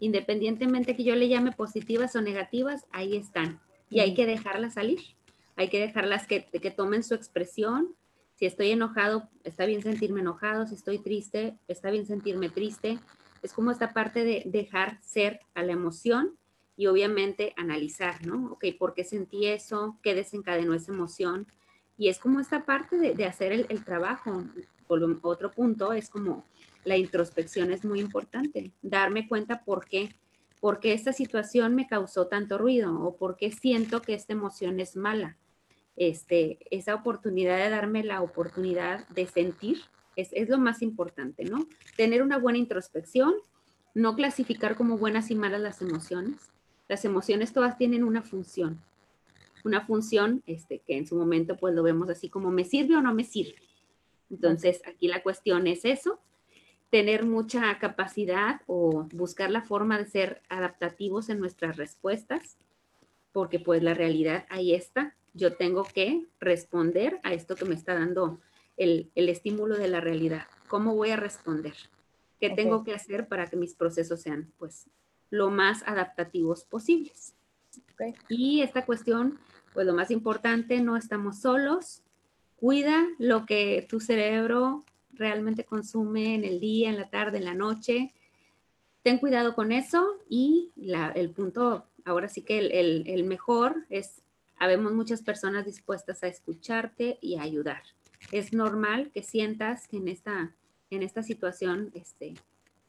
independientemente que yo le llame positivas o negativas, ahí están y hay que dejarlas salir, hay que dejarlas que, que tomen su expresión. Si estoy enojado, está bien sentirme enojado, si estoy triste, está bien sentirme triste. Es como esta parte de dejar ser a la emoción y obviamente analizar, ¿no? Ok, ¿por qué sentí eso? ¿Qué desencadenó esa emoción? Y es como esta parte de, hacer el, trabajo. otro punto es como la introspección es muy importante, darme cuenta por qué, por qué esta situación me causó tanto ruido o por qué siento que esta emoción es mala. Este, esa oportunidad de darme la oportunidad de sentir es lo más importante, ¿no? Tener una buena introspección, no clasificar como buenas y malas las emociones. Las emociones todas tienen una función una función este, que en su momento pues lo vemos así como me sirve o no me sirve. Entonces aquí la cuestión es eso, tener mucha capacidad o buscar la forma de ser adaptativos en nuestras respuestas, porque pues la realidad ahí está. Yo tengo que responder a esto que me está dando el, estímulo de la realidad. ¿Cómo voy a responder? ¿Qué tengo que hacer para que mis procesos sean pues lo más adaptativos posibles? Y esta cuestión, pues lo más importante, no estamos solos. Cuida lo que tu cerebro realmente consume en el día, en la tarde, en la noche. Ten cuidado con eso y el punto, ahora sí que el, mejor es, habemos muchas personas dispuestas a escucharte y a ayudar. Es normal que sientas que en esta, en esta situación este,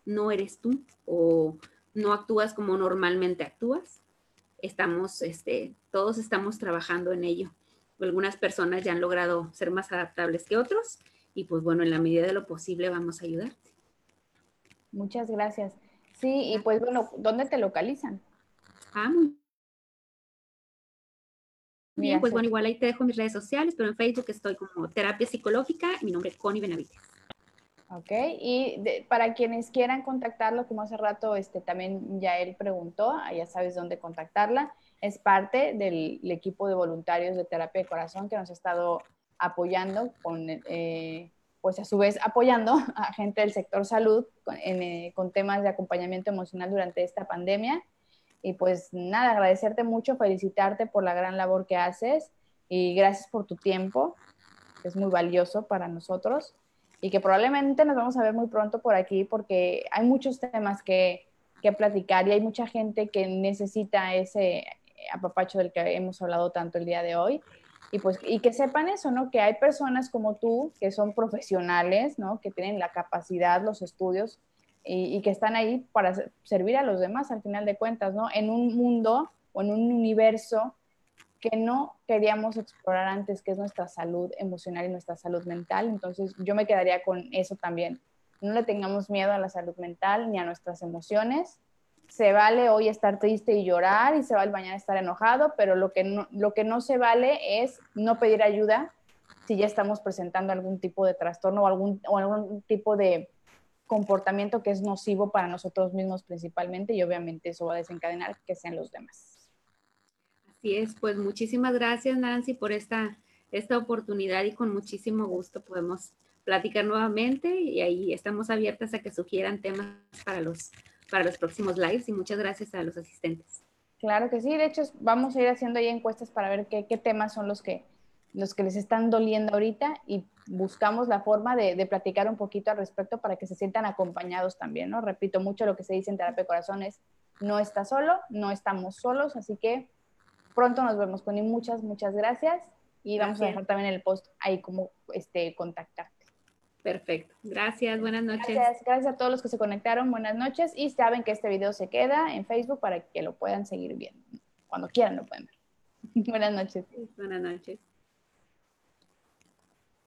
no eres tú o no actúas como normalmente actúas estamos, este, todos estamos trabajando en ello. Algunas personas ya han logrado ser más adaptables que otros y pues bueno, en la medida de lo posible vamos a ayudarte. Muchas gracias. Sí, y pues bueno, ¿dónde te localizan? Ah, muy bien. Pues bueno, igual ahí te dejo mis redes sociales, pero en Facebook estoy como Terapia Psicológica, mi nombre es Connie Benavides. Ok, y para quienes quieran contactarlo, como hace rato este, también ya él preguntó, ah, ya sabes dónde contactarla, es parte del, equipo de voluntarios de terapia de corazón que nos ha estado apoyando, con, eh, pues a su vez apoyando a gente del sector salud con, eh, con temas de acompañamiento emocional durante esta pandemia. Y pues nada, agradecerte mucho, felicitarte por la gran labor que haces y gracias por tu tiempo, que es muy valioso para nosotros y que probablemente nos vamos a ver muy pronto por aquí porque hay muchos temas que, que platicar y hay mucha gente que necesita ese apapacho del que hemos hablado tanto el día de hoy. Y, pues, y que sepan eso, ¿no? Que hay personas como tú que son profesionales, ¿no? Que tienen la capacidad, los estudios y, que están ahí para servir a los demás al final de cuentas, ¿no? En un mundo o en un universo que no queríamos explorar antes, que es nuestra salud emocional y nuestra salud mental. Entonces yo me quedaría con eso también. No le tengamos miedo a la salud mental ni a nuestras emociones. Se vale hoy estar triste y llorar y se vale mañana estar enojado, pero lo que no, lo que no se vale es no pedir ayuda si ya estamos presentando algún tipo de trastorno o algún, o algún tipo de comportamiento que es nocivo para nosotros mismos principalmente y obviamente eso va a desencadenar que sean los demás. Así es, pues muchísimas gracias Nancy por esta, esta oportunidad y con muchísimo gusto podemos platicar nuevamente y ahí estamos abiertas a que sugieran temas para los, para los próximos lives y muchas gracias a los asistentes. Claro que sí, de hecho vamos a ir haciendo ahí encuestas para ver qué, qué temas son los que, los que les están doliendo ahorita y buscamos la forma de, de, platicar un poquito al respecto para que se sientan acompañados también, ¿no? Repito mucho lo que se dice en terapia de corazón es, no está solo, no estamos solos, así que pronto nos vemos, Connie. Muchas, muchas gracias. Y vamos a dejar también el post ahí como este, contactarte. Perfecto. Gracias. Buenas noches. Gracias. Gracias a todos los que se conectaron. Buenas noches. Y saben que este video se queda en Facebook para que lo puedan seguir viendo. Cuando quieran lo pueden ver. Buenas noches. Buenas noches.